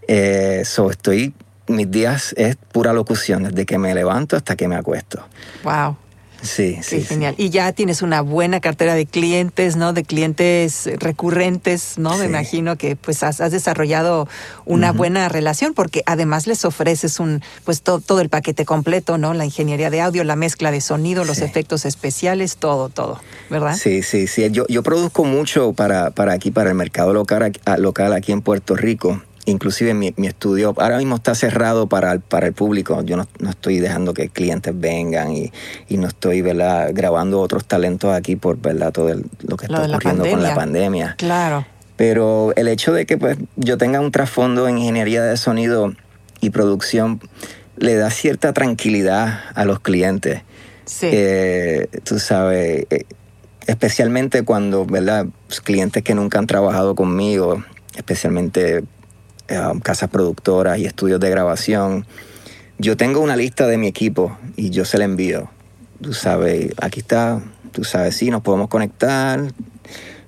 Eh, estoy, mis días es pura locución, desde que me levanto hasta que me acuesto. Wow. Sí, sí. genial. Y ya tienes una buena cartera de clientes, ¿no? De clientes recurrentes, ¿no? Me imagino que pues has, desarrollado una buena relación porque además les ofreces un, pues todo el paquete completo, ¿no? La ingeniería de audio, la mezcla de sonido, los efectos especiales, todo, todo, ¿verdad? Sí, sí, sí. Yo, yo produzco mucho para, para aquí, para el mercado local, local aquí en Puerto Rico inclusive mi, mi, estudio ahora mismo está cerrado para el, para el público. Yo no, estoy dejando que clientes vengan y, no estoy ¿verdad? grabando otros talentos aquí por ¿verdad? todo lo que está ocurriendo con la pandemia. Claro. Pero el hecho de que pues, yo tenga un trasfondo en ingeniería de sonido y producción le da cierta tranquilidad a los clientes. Sí. Eh, tú sabes, eh, especialmente cuando, ¿verdad? clientes que nunca han trabajado conmigo, especialmente Um, casas productoras y estudios de grabación. Yo tengo una lista de mi equipo y yo se la envío. Tú sabes, aquí está, tú sabes, sí, nos podemos conectar.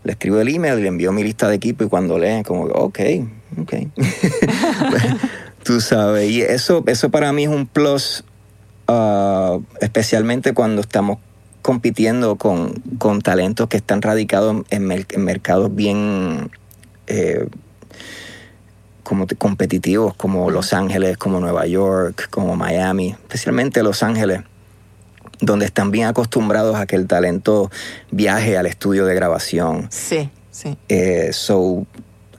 Le escribo el email y le envío mi lista de equipo y cuando leen, como, ok, ok. [LAUGHS] Tú sabes, y eso, eso para mí es un plus, ah, especialmente cuando estamos compitiendo con, con, talentos que están radicados en, mercados bien eh, como competitivos, como Los Ángeles, como Nueva York, como Miami, especialmente Los Ángeles donde están bien acostumbrados a que el talento viaje al estudio de grabación. Sí, sí. Eh, so,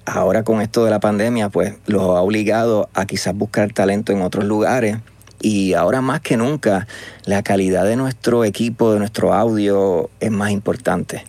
ahora con esto de la pandemia, pues los ha obligado a quizás buscar talento en otros lugares. Y ahora más que nunca, la calidad de nuestro equipo, de nuestro audio, es más importante.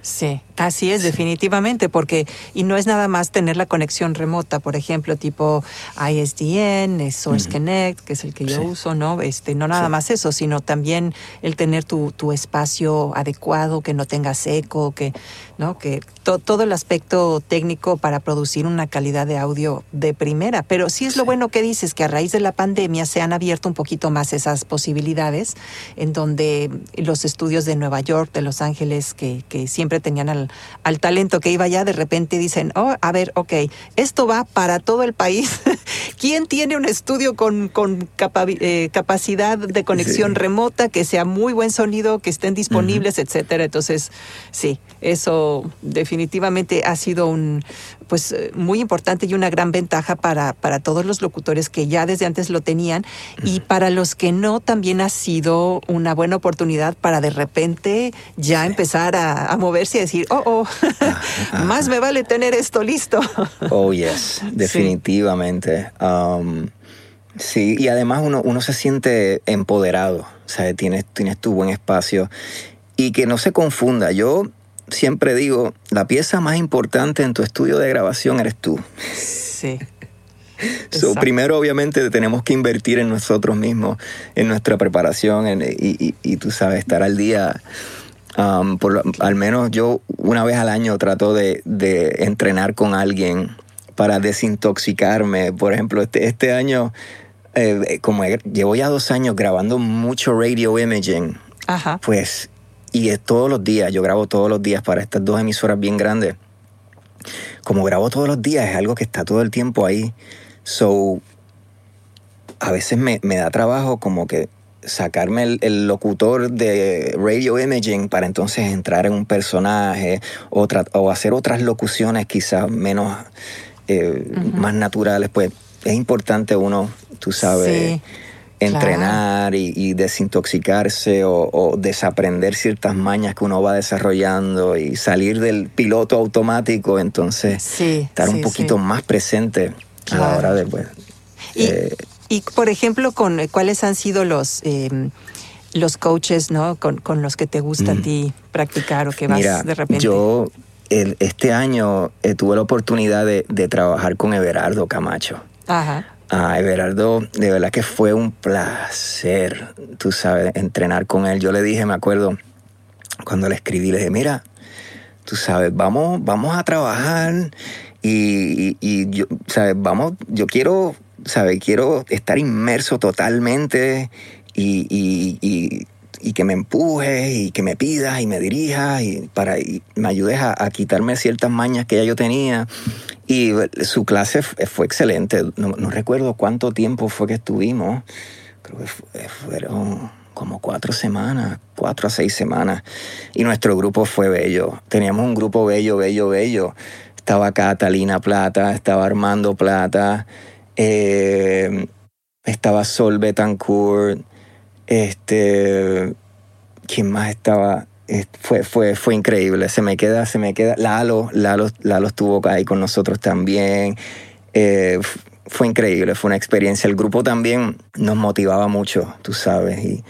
Sí, así es, definitivamente, porque, y no es nada más tener la conexión remota, por ejemplo, tipo ISDN, Source Connect, que es el que yo uso, ¿no? Este, no nada más eso, sino también el tener tu, tu, espacio adecuado, que no tengas eco, que, ¿no? Que todo el aspecto técnico para producir una calidad de audio de primera. Pero sí es lo bueno que dices, que a raíz de la pandemia se han abierto un poquito más esas posibilidades, en donde los estudios de Nueva York, de Los Ángeles, que, que siempre tenían al, al talento que iba allá, de repente dicen, oh, a ver, ok, esto va para todo el país. [LAUGHS] ¿Quién tiene un estudio con, con eh, capacidad de conexión remota, que sea muy buen sonido, que estén disponibles, etcétera? Entonces, sí, eso definitivamente ha sido un, pues eh, muy importante y una gran ventaja para, para todos los locutores que ya desde antes lo tenían y para los que no también ha sido una buena oportunidad para de repente ya empezar a, moverse y decir, oh, oh, [LAUGHS] más me vale tener esto listo. oh, yes, [LAUGHS] definitivamente. Um, sí, y además uno, uno se siente empoderado, o sea, tienes, tienes tu buen espacio y que no se confunda. Yo siempre digo, la pieza más importante en tu estudio de grabación eres tú. Sí. primero, obviamente, tenemos que invertir en nosotros mismos, en nuestra preparación y, tú sabes, estar al día. Um, por, al menos yo una vez al año trato de, entrenar con alguien para desintoxicarme. Por ejemplo, este, este año, eh, como llevo ya dos años grabando mucho radio imaging, pues y es todos los días, yo grabo todos los días para estas dos emisoras bien grandes. Como grabo todos los días, es algo que está todo el tiempo ahí. So, a veces me, da trabajo como que sacarme el, locutor de radio imaging para entonces entrar en un personaje o, o hacer otras locuciones quizás menos, eh, más naturales. Pues es importante uno, tú sabes entrenar y, desintoxicarse o, desaprender ciertas mañas que uno va desarrollando y salir del piloto automático, entonces estar un poquito más presente a la hora de... Pues, y, eh, y, por ejemplo, con ¿cuáles han sido los... Em, los coaches, ¿no? Con, los que te gusta a mm. ti practicar o que vas de repente. Yo este año eh, tuve la oportunidad de, de, trabajar con Everardo Camacho. Ajá. Ay, Everardo, de verdad que fue un placer, tú sabes, entrenar con él. Yo le dije, me acuerdo, cuando le escribí, le dije, mira, tú sabes, vamos, vamos a trabajar y, y, yo, sabes, vamos, yo quiero, sabes, quiero estar inmerso totalmente y, y, y que me empujes y que me pidas y me dirijas y para y me ayudes a, a, quitarme ciertas mañas que ya yo tenía y su clase fue excelente. No, recuerdo cuánto tiempo fue que estuvimos. Creo que fueron como cuatro semanas, cuatro a seis semanas. Y nuestro grupo fue bello. Teníamos un grupo bello, bello, bello. Estaba Catalina Plata, estaba Armando Plata, eh, estaba Sol Betancourt, este, ¿quién más estaba? fue, fue, fue increíble. Se me queda, se me queda. Lalo, Lalo, Lalo estuvo ahí con nosotros también. Eh, fue increíble, fue una experiencia. El grupo también nos motivaba mucho, tú sabes. Y,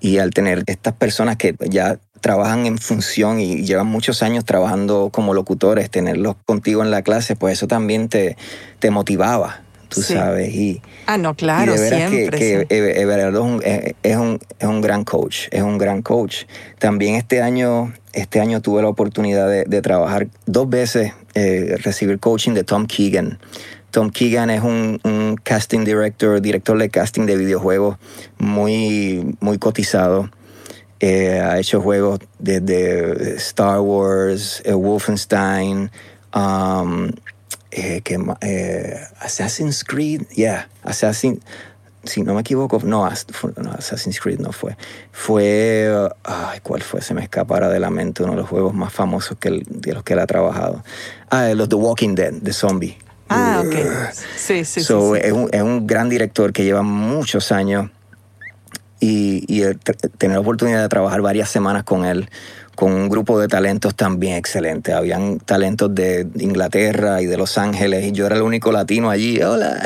y al tener estas personas que ya trabajan en función y llevan muchos años trabajando como locutores, tenerlos contigo en la clase, pues eso también te, te motivaba tú sabes. Y, ah, no, claro, de siempre. Que, Everardo eh, es un, es, un, gran coach, es un gran coach. También este año, este año tuve la oportunidad de, trabajar dos veces, eh, recibir coaching de Tom Keegan. Tom Keegan es un, casting director, director de casting de videojuegos muy, muy cotizado. Eh, ha hecho juegos desde Star Wars, Wolfenstein, um, eh, que, eh, Assassin's Creed, yeah, Assassin, si no me equivoco, no, Assassin's Creed no fue. Fue, ay, ¿cuál fue? Se me escapara de la mente uno de los juegos más famosos que de los que él ha trabajado. Ah, los The Walking Dead, de Zombie. Ah, ok. Sí, sí, sí, Es, un, es, un, gran director que lleva muchos años y, y tener la oportunidad de trabajar varias semanas con él con un grupo de talentos también excelente. Habían talentos de Inglaterra y de Los Ángeles y yo era el único latino allí. Hola.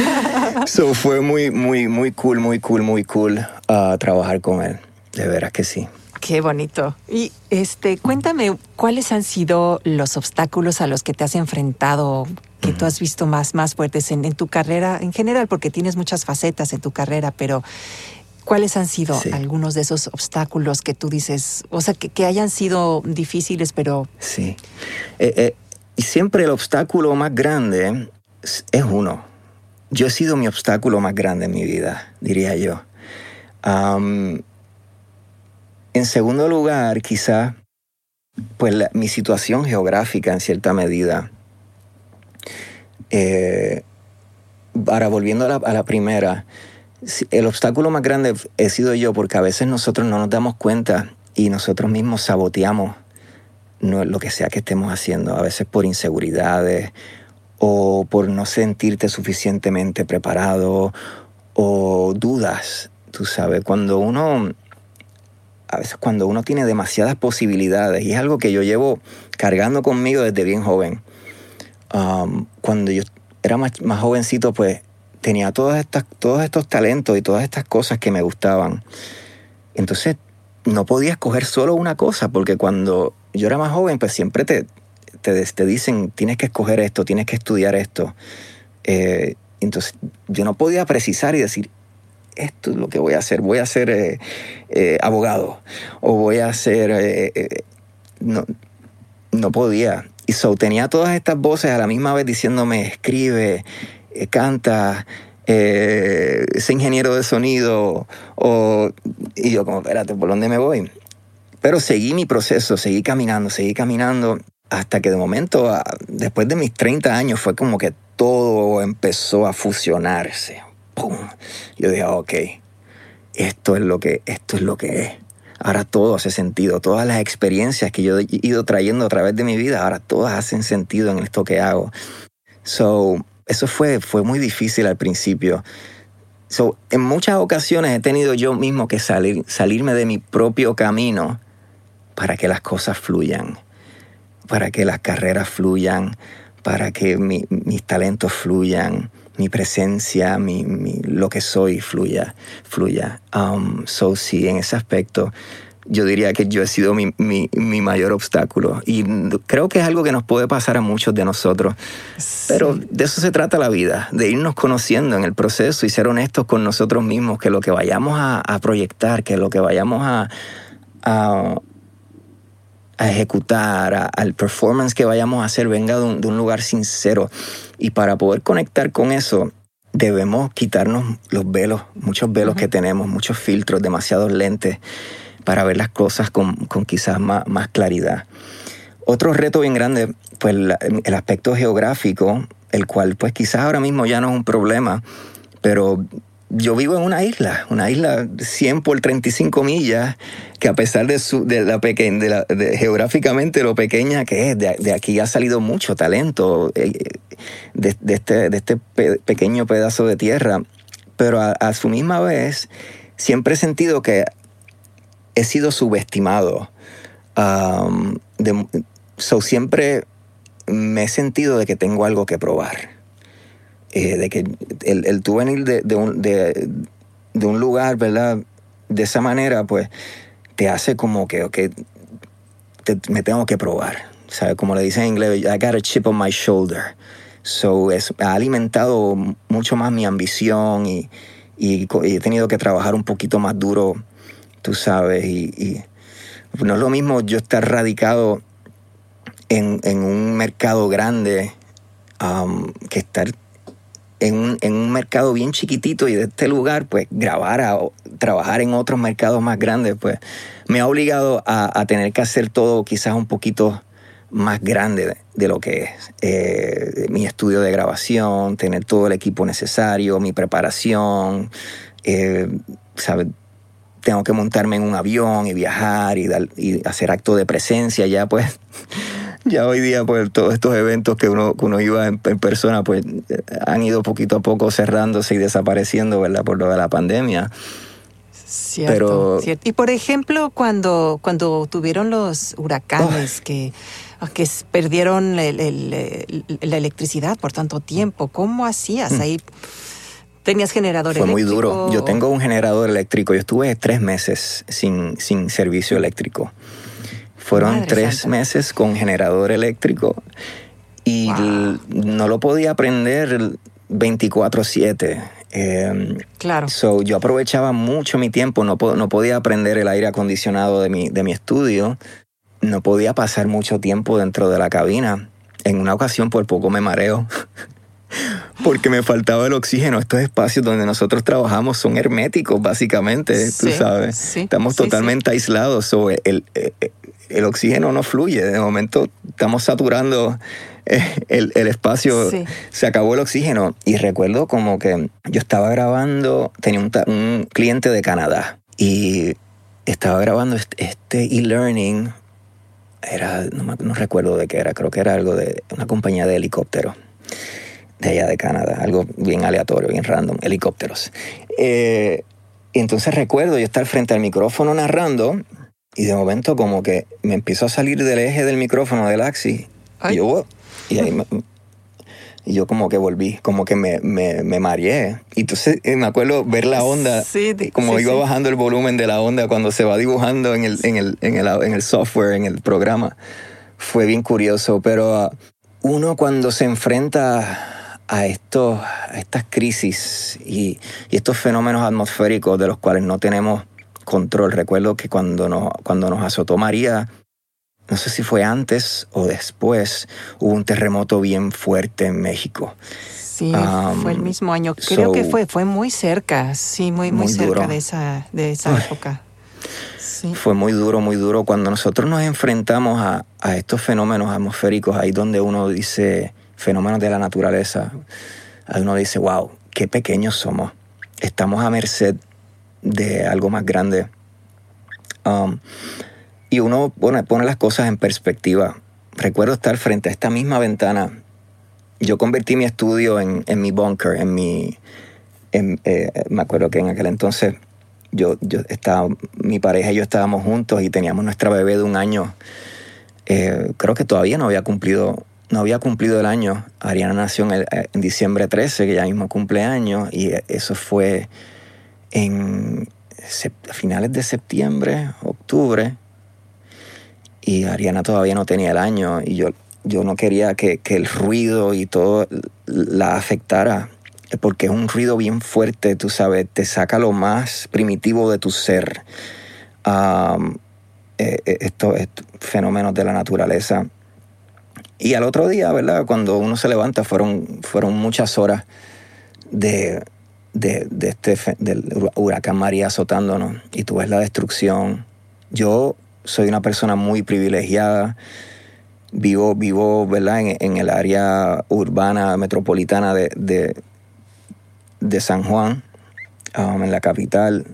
[LAUGHS] so fue muy, muy, muy cool, muy cool, muy cool uh, trabajar con él. De veras que sí. Qué bonito. Y este, cuéntame, ¿cuáles han sido los obstáculos a los que te has enfrentado, que tú has visto más, más fuertes en, en, tu carrera en general, porque tienes muchas facetas en tu carrera, pero ¿Cuáles han sido algunos de esos obstáculos que tú dices, o sea, que, hayan sido difíciles, pero... Sí. Eh, eh, y siempre el obstáculo más grande es uno. Yo he sido mi obstáculo más grande en mi vida, diría yo. en segundo lugar, quizá, pues mi situación geográfica en cierta medida. Eh, ahora, volviendo a la primera, el obstáculo más grande he sido yo porque a veces nosotros no nos damos cuenta y nosotros mismos saboteamos lo que sea que estemos haciendo, a veces por inseguridades o por no sentirte suficientemente preparado o dudas, tú sabes, cuando uno a veces cuando uno tiene demasiadas posibilidades y es algo que yo llevo cargando conmigo desde bien joven. Um, cuando yo era más, más jovencito, pues tenía todas estas, todos estos talentos y todas estas cosas que me gustaban. Entonces no podía escoger solo una cosa, porque cuando yo era más joven, pues siempre te, te, dicen, tienes que escoger esto, tienes que estudiar esto. Eh, entonces yo no podía precisar y decir, esto es lo que voy a hacer, voy a ser eh, eh, abogado o voy a ser... no, no podía. Y so, tenía todas estas voces a la misma vez diciéndome, escribe, eh, canta, eh, es ingeniero de sonido, o, y yo como, espérate, ¿por dónde me voy? Pero seguí mi proceso, seguí caminando, seguí caminando, hasta que de momento, ah, después de mis 30 años, fue como que todo empezó a fusionarse. ¡Pum! Yo dije, ok, esto es lo que, esto es lo que es. Ahora todo hace sentido. Todas las experiencias que yo he ido trayendo a través de mi vida, ahora todas hacen sentido en esto que hago. So, eso fue, fue muy difícil al principio. So, en muchas ocasiones he tenido yo mismo que salir, salirme de mi propio camino para que las cosas fluyan, para que las carreras fluyan, para que mis talentos fluyan, mi presencia, mi, lo que soy fluya. fluya. Um, so, sí, en ese aspecto yo diría que yo he sido mi, mayor obstáculo. Y creo que es algo que nos puede pasar a muchos de nosotros. Pero de eso se trata la vida, de irnos conociendo en el proceso y ser honestos con nosotros mismos, que lo que vayamos a, proyectar, que lo que vayamos a, a, ejecutar, al performance que vayamos a hacer, venga de un, de un lugar sincero. Y para poder conectar con eso, debemos quitarnos los velos, muchos velos que tenemos, muchos filtros, demasiados lentes para ver las cosas con, quizás más, claridad. Otro reto bien grande, pues el aspecto geográfico, el cual pues quizás ahora mismo ya no es un problema, pero yo vivo en una isla, una isla 100 por 35 millas, que a pesar de, su, de la geográficamente lo pequeña que es, de, aquí ha salido mucho talento eh, de, este, este pequeño pedazo de tierra, pero a, a su misma vez siempre he sentido que he sido subestimado. siempre me he sentido de que tengo algo que probar. Eh, de que el, el tú venir de, un, de, un, lugar, ¿verdad? De esa manera, pues te hace como que, ok, me tengo que probar. ¿Sabes? Como le dicen en inglés, I got a chip on my shoulder. So, es, ha alimentado mucho más mi ambición y, y he tenido que trabajar un poquito más duro tú sabes, y, no es lo mismo yo estar radicado en, un mercado grande que estar en un, en un, mercado bien chiquitito y de este lugar, pues grabar a trabajar en otros mercados más grandes, pues me ha obligado a, tener que hacer todo quizás un poquito más grande de, lo que es. Eh, mi estudio de grabación, tener todo el equipo necesario, mi preparación, eh, tengo que montarme en un avión y viajar y, y hacer acto de presencia, ya pues [LAUGHS] ya hoy día pues todos estos eventos que uno, uno iba en, persona pues han ido poquito a poco cerrándose y desapareciendo, ¿verdad? Por lo de la pandemia. Cierto, Y por ejemplo, cuando, cuando tuvieron los huracanes que, que perdieron la electricidad por tanto tiempo, ¿cómo hacías mm. ahí? ¿Tenías generador eléctrico? Fue muy duro. Yo tengo un generador eléctrico. Yo estuve tres meses sin, sin servicio eléctrico. Fueron tres meses con generador eléctrico y no lo podía aprender 24/7. Em, claro. So, yo aprovechaba mucho mi tiempo, no, no podía aprender el aire acondicionado de mi, de mi estudio, no podía pasar mucho tiempo dentro de la cabina. En una ocasión por poco me mareo. [LAUGHS] porque me faltaba el oxígeno. Estos espacios donde nosotros trabajamos son herméticos, básicamente, tú sabes. estamos totalmente aislados. So, el, el, el, oxígeno no fluye. De momento estamos saturando eh, el, el espacio. Se acabó el oxígeno. Y recuerdo como que yo estaba grabando, tenía un, un cliente de Canadá y estaba grabando este e-learning. Era, no, no recuerdo de qué era, creo que era algo de una compañía de helicópteros de allá de Canadá, algo bien aleatorio, bien random, helicópteros. Eh, y entonces recuerdo yo estar frente al micrófono narrando y de momento como que me empezó a salir del eje del micrófono del Axi. Y yo, y ahí y yo como que volví, como que me, me, me mareé. Y entonces eh, me acuerdo ver la onda, como iba bajando el volumen de la onda cuando se va dibujando en el, en el, en el, en el software, en el programa. Fue bien curioso, pero ah, uno cuando se enfrenta a, esto, a estas crisis y, estos fenómenos atmosféricos de los cuales no tenemos control. Recuerdo que cuando nos, cuando nos azotó María, no sé si fue antes o después, hubo un terremoto bien fuerte en México. Sí, fue el mismo año. Creo que fue, fue muy cerca, sí, muy, muy, cerca de esa, de esa época. Fue muy duro, muy duro. Cuando nosotros nos enfrentamos a, a estos fenómenos atmosféricos, ahí donde uno dice, fenómenos de la naturaleza, uno dice, wow, qué pequeños somos. Estamos a merced de algo más grande. Um, y uno pone, pone las cosas en perspectiva. Recuerdo estar frente a esta misma ventana. Yo convertí mi estudio en, mi bunker, en mi... Eh, me acuerdo que en aquel entonces yo, yo estaba, mi pareja y yo estábamos juntos y teníamos nuestra bebé de un año. Eh, creo que todavía no había cumplido no había cumplido el año. Ariana nació en, diciembre 13, que ya mismo cumpleaños, y eso fue en finales de septiembre, octubre, y Ariana todavía no tenía el año, y yo, yo no quería que, el ruido y todo la afectara, porque es un ruido bien fuerte, tú sabes, te saca lo más primitivo de tu ser. Eh, eh, estos fenómenos de la naturaleza y al otro día, ¿verdad? Cuando uno se levanta, fueron, fueron muchas horas de, de, este, del huracán María azotándonos y tú ves la destrucción. Yo soy una persona muy privilegiada. Vivo, vivo ¿verdad? En, el área urbana metropolitana de, de, San Juan, um, en la capital.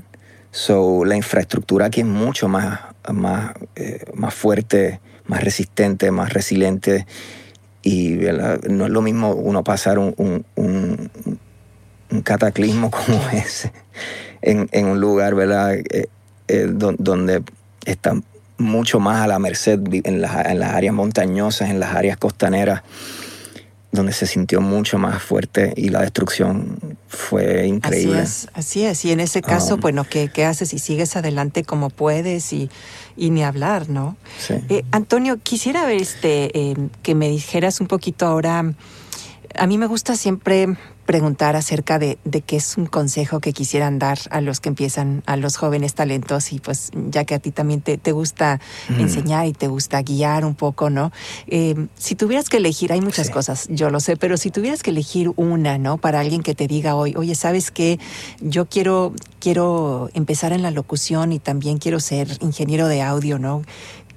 So, la infraestructura aquí es mucho más, más, eh, más fuerte más resistente, más resiliente. Y no es lo mismo uno pasar un, cataclismo como [LAUGHS] ese en, un lugar ¿verdad? Eh, eh, donde está mucho más a la merced en las áreas montañosas, en las áreas costaneras donde se sintió mucho más fuerte y la destrucción fue increíble. Así es, así es. Y en ese caso, um, bueno, ¿qué, ¿qué, haces? Y sigues adelante como puedes y, y ni hablar, ¿no? Sí. Eh, Antonio, quisiera ver este, eh, que me dijeras un poquito ahora. A mí me gusta siempre preguntar acerca de, de, qué es un consejo que quisieran dar a los que empiezan, a los jóvenes talentos y pues ya que a ti también te, te gusta mm. enseñar y te gusta guiar un poco, ¿no? Eh, si tuvieras que elegir, hay muchas cosas, yo lo sé, pero si tuvieras que elegir una, ¿no? Para alguien que te diga hoy, oye, ¿sabes qué? Yo quiero, quiero empezar en la locución y también quiero ser ingeniero de audio, ¿no?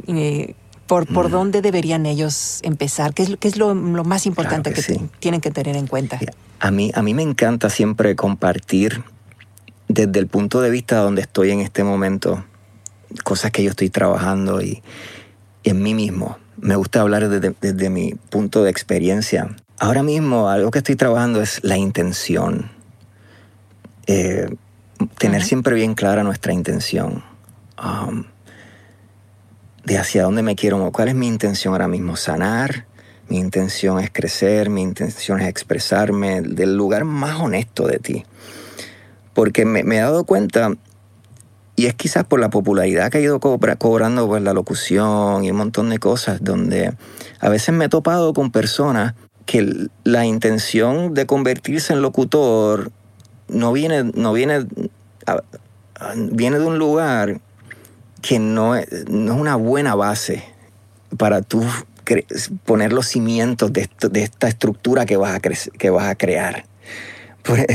Eh, ¿Por, por dónde deberían ellos empezar? ¿Qué es, qué es lo, más importante que, tienen que tener en cuenta? A mí, a mí me encanta siempre compartir desde el punto de vista donde estoy en este momento, cosas que yo estoy trabajando y, en mí mismo. Me gusta hablar desde, mi punto de experiencia. Ahora mismo algo que estoy trabajando es la intención. Eh, tener siempre bien clara nuestra intención. Um, de hacia dónde me quiero, cuál es mi intención ahora mismo, sanar, mi intención es crecer, mi intención es expresarme del lugar más honesto de ti. Porque me, he dado cuenta, y es quizás por la popularidad que ha ido cobrando pues, la locución y un montón de cosas, donde a veces me he topado con personas que la intención de convertirse en locutor no viene, no viene, viene de un lugar que no es, no es una buena base para tú poner los cimientos de, esta estructura que vas a, que vas a crear. Pues,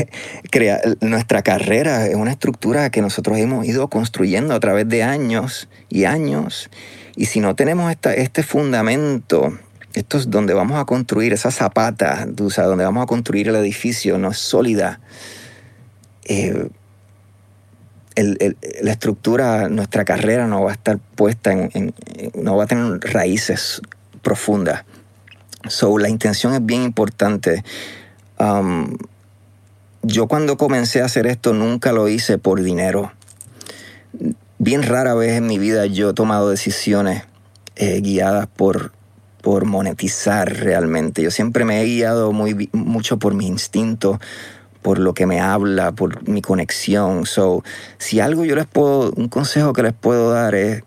nuestra carrera es una estructura que nosotros hemos ido construyendo a través de años y años. Y si no tenemos esta, este fundamento, esto es donde vamos a construir esa zapata, donde vamos a construir el edificio, no es sólida. Eh, la estructura, nuestra carrera no va a estar puesta en, no va a tener raíces profundas. So, la intención es bien importante. Um, yo cuando comencé a hacer esto nunca lo hice por dinero. Bien rara vez en mi vida yo he tomado decisiones eh, guiadas por, por monetizar realmente. Yo siempre me he guiado muy, mucho por mi instinto, por lo que me habla, por mi conexión. So, si algo yo les puedo, un consejo que les puedo dar es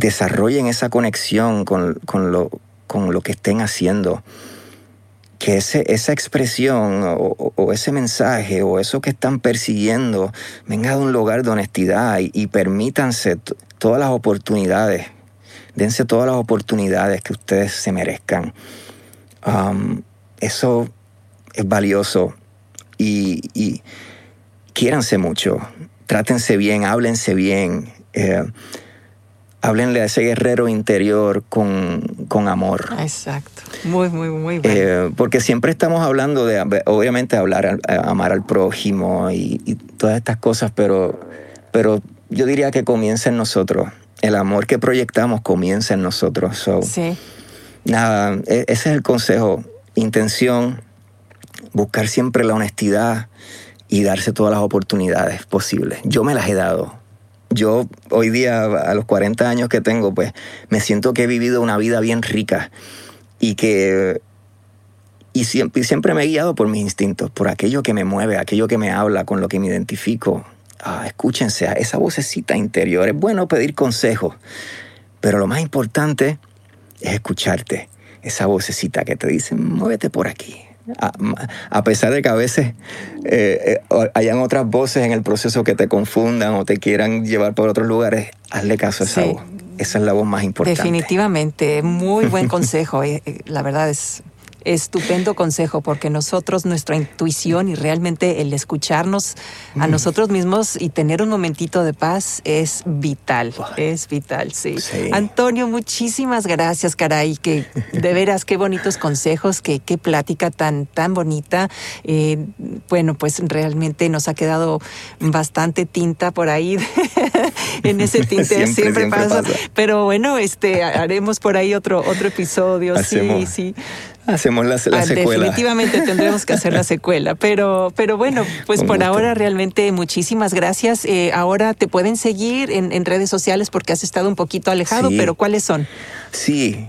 desarrollen esa conexión con, lo, con lo que estén haciendo. Que ese, esa expresión o, ese mensaje o eso que están persiguiendo venga de un lugar de honestidad y, permítanse todas las oportunidades. Dense todas las oportunidades que ustedes se merezcan. Um, eso es valioso y, y quiéranse mucho, trátense bien, háblense bien. Eh, háblenle a ese guerrero interior con, amor. Exacto. Muy, muy, muy bien. Eh, porque siempre estamos hablando de, obviamente, hablar, amar al prójimo y, todas estas cosas, pero, pero yo diría que comienza en nosotros. El amor que proyectamos comienza en nosotros. sí. Nada, e, ese es el consejo. Intención, buscar siempre la honestidad y darse todas las oportunidades posibles. Yo me las he dado. Yo hoy día, a los 40 años que tengo, pues me siento que he vivido una vida bien rica y que y siempre, siempre me he guiado por mis instintos, por aquello que me mueve, aquello que me habla, con lo que me identifico. Ah, escúchense a esa vocecita interior. Es bueno pedir consejos, pero lo más importante es escucharte. Esa vocecita que te dice, muévete por aquí, a, pesar de que a veces eh, eh, hayan otras voces en el proceso que te confundan o te quieran llevar por otros lugares, hazle caso a esa voz. Esa es la voz más importante. Definitivamente, muy buen consejo. Eh, la verdad es Estupendo consejo, porque nosotros, nuestra intuición y realmente el escucharnos a mm. nosotros mismos y tener un momentito de paz es vital, es vital, sí. Antonio, muchísimas gracias, caray, que [LAUGHS] de veras, qué bonitos consejos, qué, qué plática tan, tan bonita. Eh, bueno, pues realmente nos ha quedado bastante tinta por ahí [LAUGHS] en ese tinte, siempre, pasa. Pero bueno, este haremos por ahí otro, otro episodio, sí, sí. Hacemos la, ah, secuela. Definitivamente tendremos que hacer la secuela. Pero, pero bueno, pues por ahora realmente muchísimas gracias. Eh, ahora te pueden seguir en, redes sociales porque has estado un poquito alejado, pero ¿cuáles son? Sí.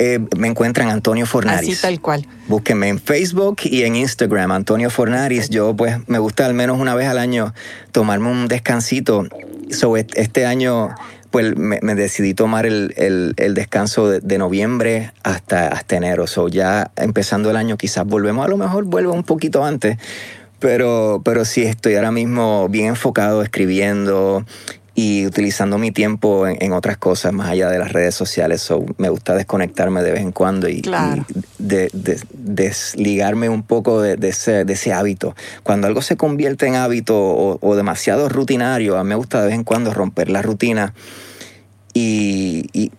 Eh, me encuentran Antonio Fornaris. Así tal cual. Búsquenme en Facebook y en Instagram, Antonio Fornaris. Yo pues me gusta al menos una vez al año tomarme un descansito. Sobre este año pues me, decidí tomar el, descanso de, noviembre hasta, hasta enero. So ya empezando el año quizás volvemos, a lo mejor vuelvo un poquito antes, pero, pero sí estoy ahora mismo bien enfocado escribiendo y utilizando mi tiempo en, otras cosas más allá de las redes sociales. So, me gusta desconectarme de vez en cuando y, desligarme un poco de, ese, de, ese, hábito. Cuando algo se convierte en hábito o, demasiado rutinario, a mí me gusta de vez en cuando romper la rutina y, y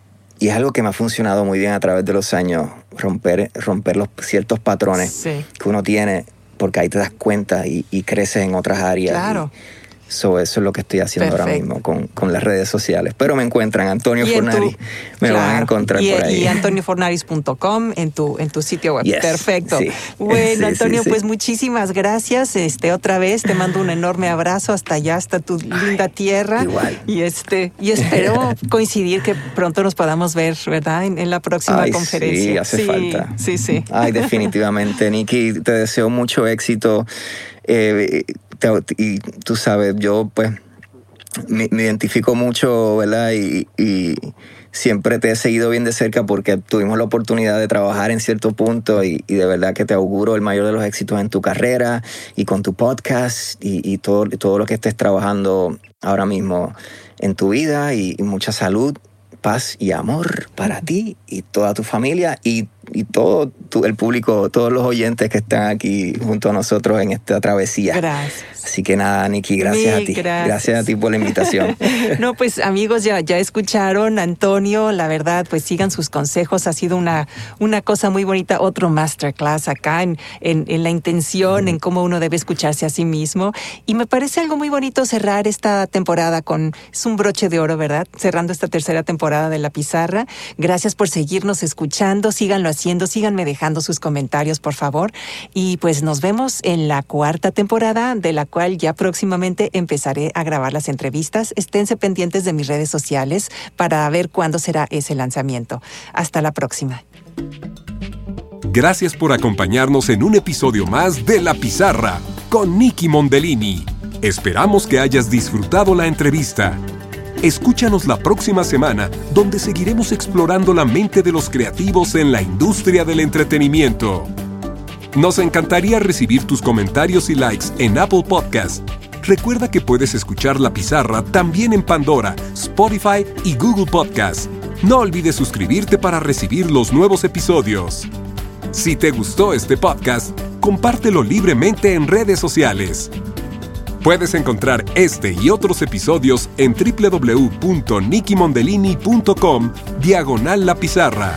es algo que me ha funcionado muy bien a través de los años, romper, romper los ciertos patrones que uno tiene, porque ahí te das cuenta y, y creces en otras áreas. Claro. So, eso es lo que estoy haciendo ahora mismo con, con, las redes sociales. Pero me encuentran Antonio Fornari. me van a encontrar por ahí. Y antoniofornaris.com en tu, en tu sitio web. Perfecto. Bueno, [LAUGHS] Antonio, pues muchísimas gracias. Este, otra vez te mando un enorme abrazo hasta allá, hasta tu linda tierra. Igual. Y este, y espero [LAUGHS] coincidir que pronto nos podamos ver, ¿verdad? En, la próxima conferencia. Sí, hace falta. Sí, sí. Ay, definitivamente, [LAUGHS] Nikki, te deseo mucho éxito. Eh, y tú sabes, yo pues me, identifico mucho, ¿verdad? Y, siempre te he seguido bien de cerca porque tuvimos la oportunidad de trabajar en cierto punto y, de verdad que te auguro el mayor de los éxitos en tu carrera y con tu podcast y, todo, todo lo que estés trabajando ahora mismo en tu vida y mucha salud paz y amor para ti y toda tu familia y, y todo el público, todos los oyentes que están aquí junto a nosotros en esta travesía. Gracias. Así que nada, Nikki, gracias a ti. Gracias. a ti por la invitación. [LAUGHS] no, pues amigos, ya, ya escucharon, Antonio, la verdad, pues sigan sus consejos. Ha sido una, una cosa muy bonita, otro masterclass acá en, en, la intención, en cómo uno debe escucharse a sí mismo. Y me parece algo muy bonito cerrar esta temporada con, es un broche de oro, ¿verdad? Cerrando esta tercera temporada de La Pizarra. Gracias por seguirnos escuchando, síganlo haciendo, síganme dejando sus comentarios, por favor. Y pues nos vemos en la cuarta temporada de la cual ya próximamente empezaré a grabar las entrevistas. Esténse pendientes de mis redes sociales para ver cuándo será ese lanzamiento. Hasta la próxima. Gracias por acompañarnos en un episodio más de La Pizarra con Nicky Mondellini. Esperamos que hayas disfrutado la entrevista. Escúchanos la próxima semana, donde seguiremos explorando la mente de los creativos en la industria del entretenimiento. Nos encantaría recibir tus comentarios y likes en Apple Podcast. Recuerda que puedes escuchar La Pizarra también en Pandora, Spotify y Google Podcast. No olvides suscribirte para recibir los nuevos episodios. Si te gustó este podcast, compártelo libremente en redes sociales. Puedes encontrar este y otros episodios en www.nikimondellini.com diagonal la pizarra.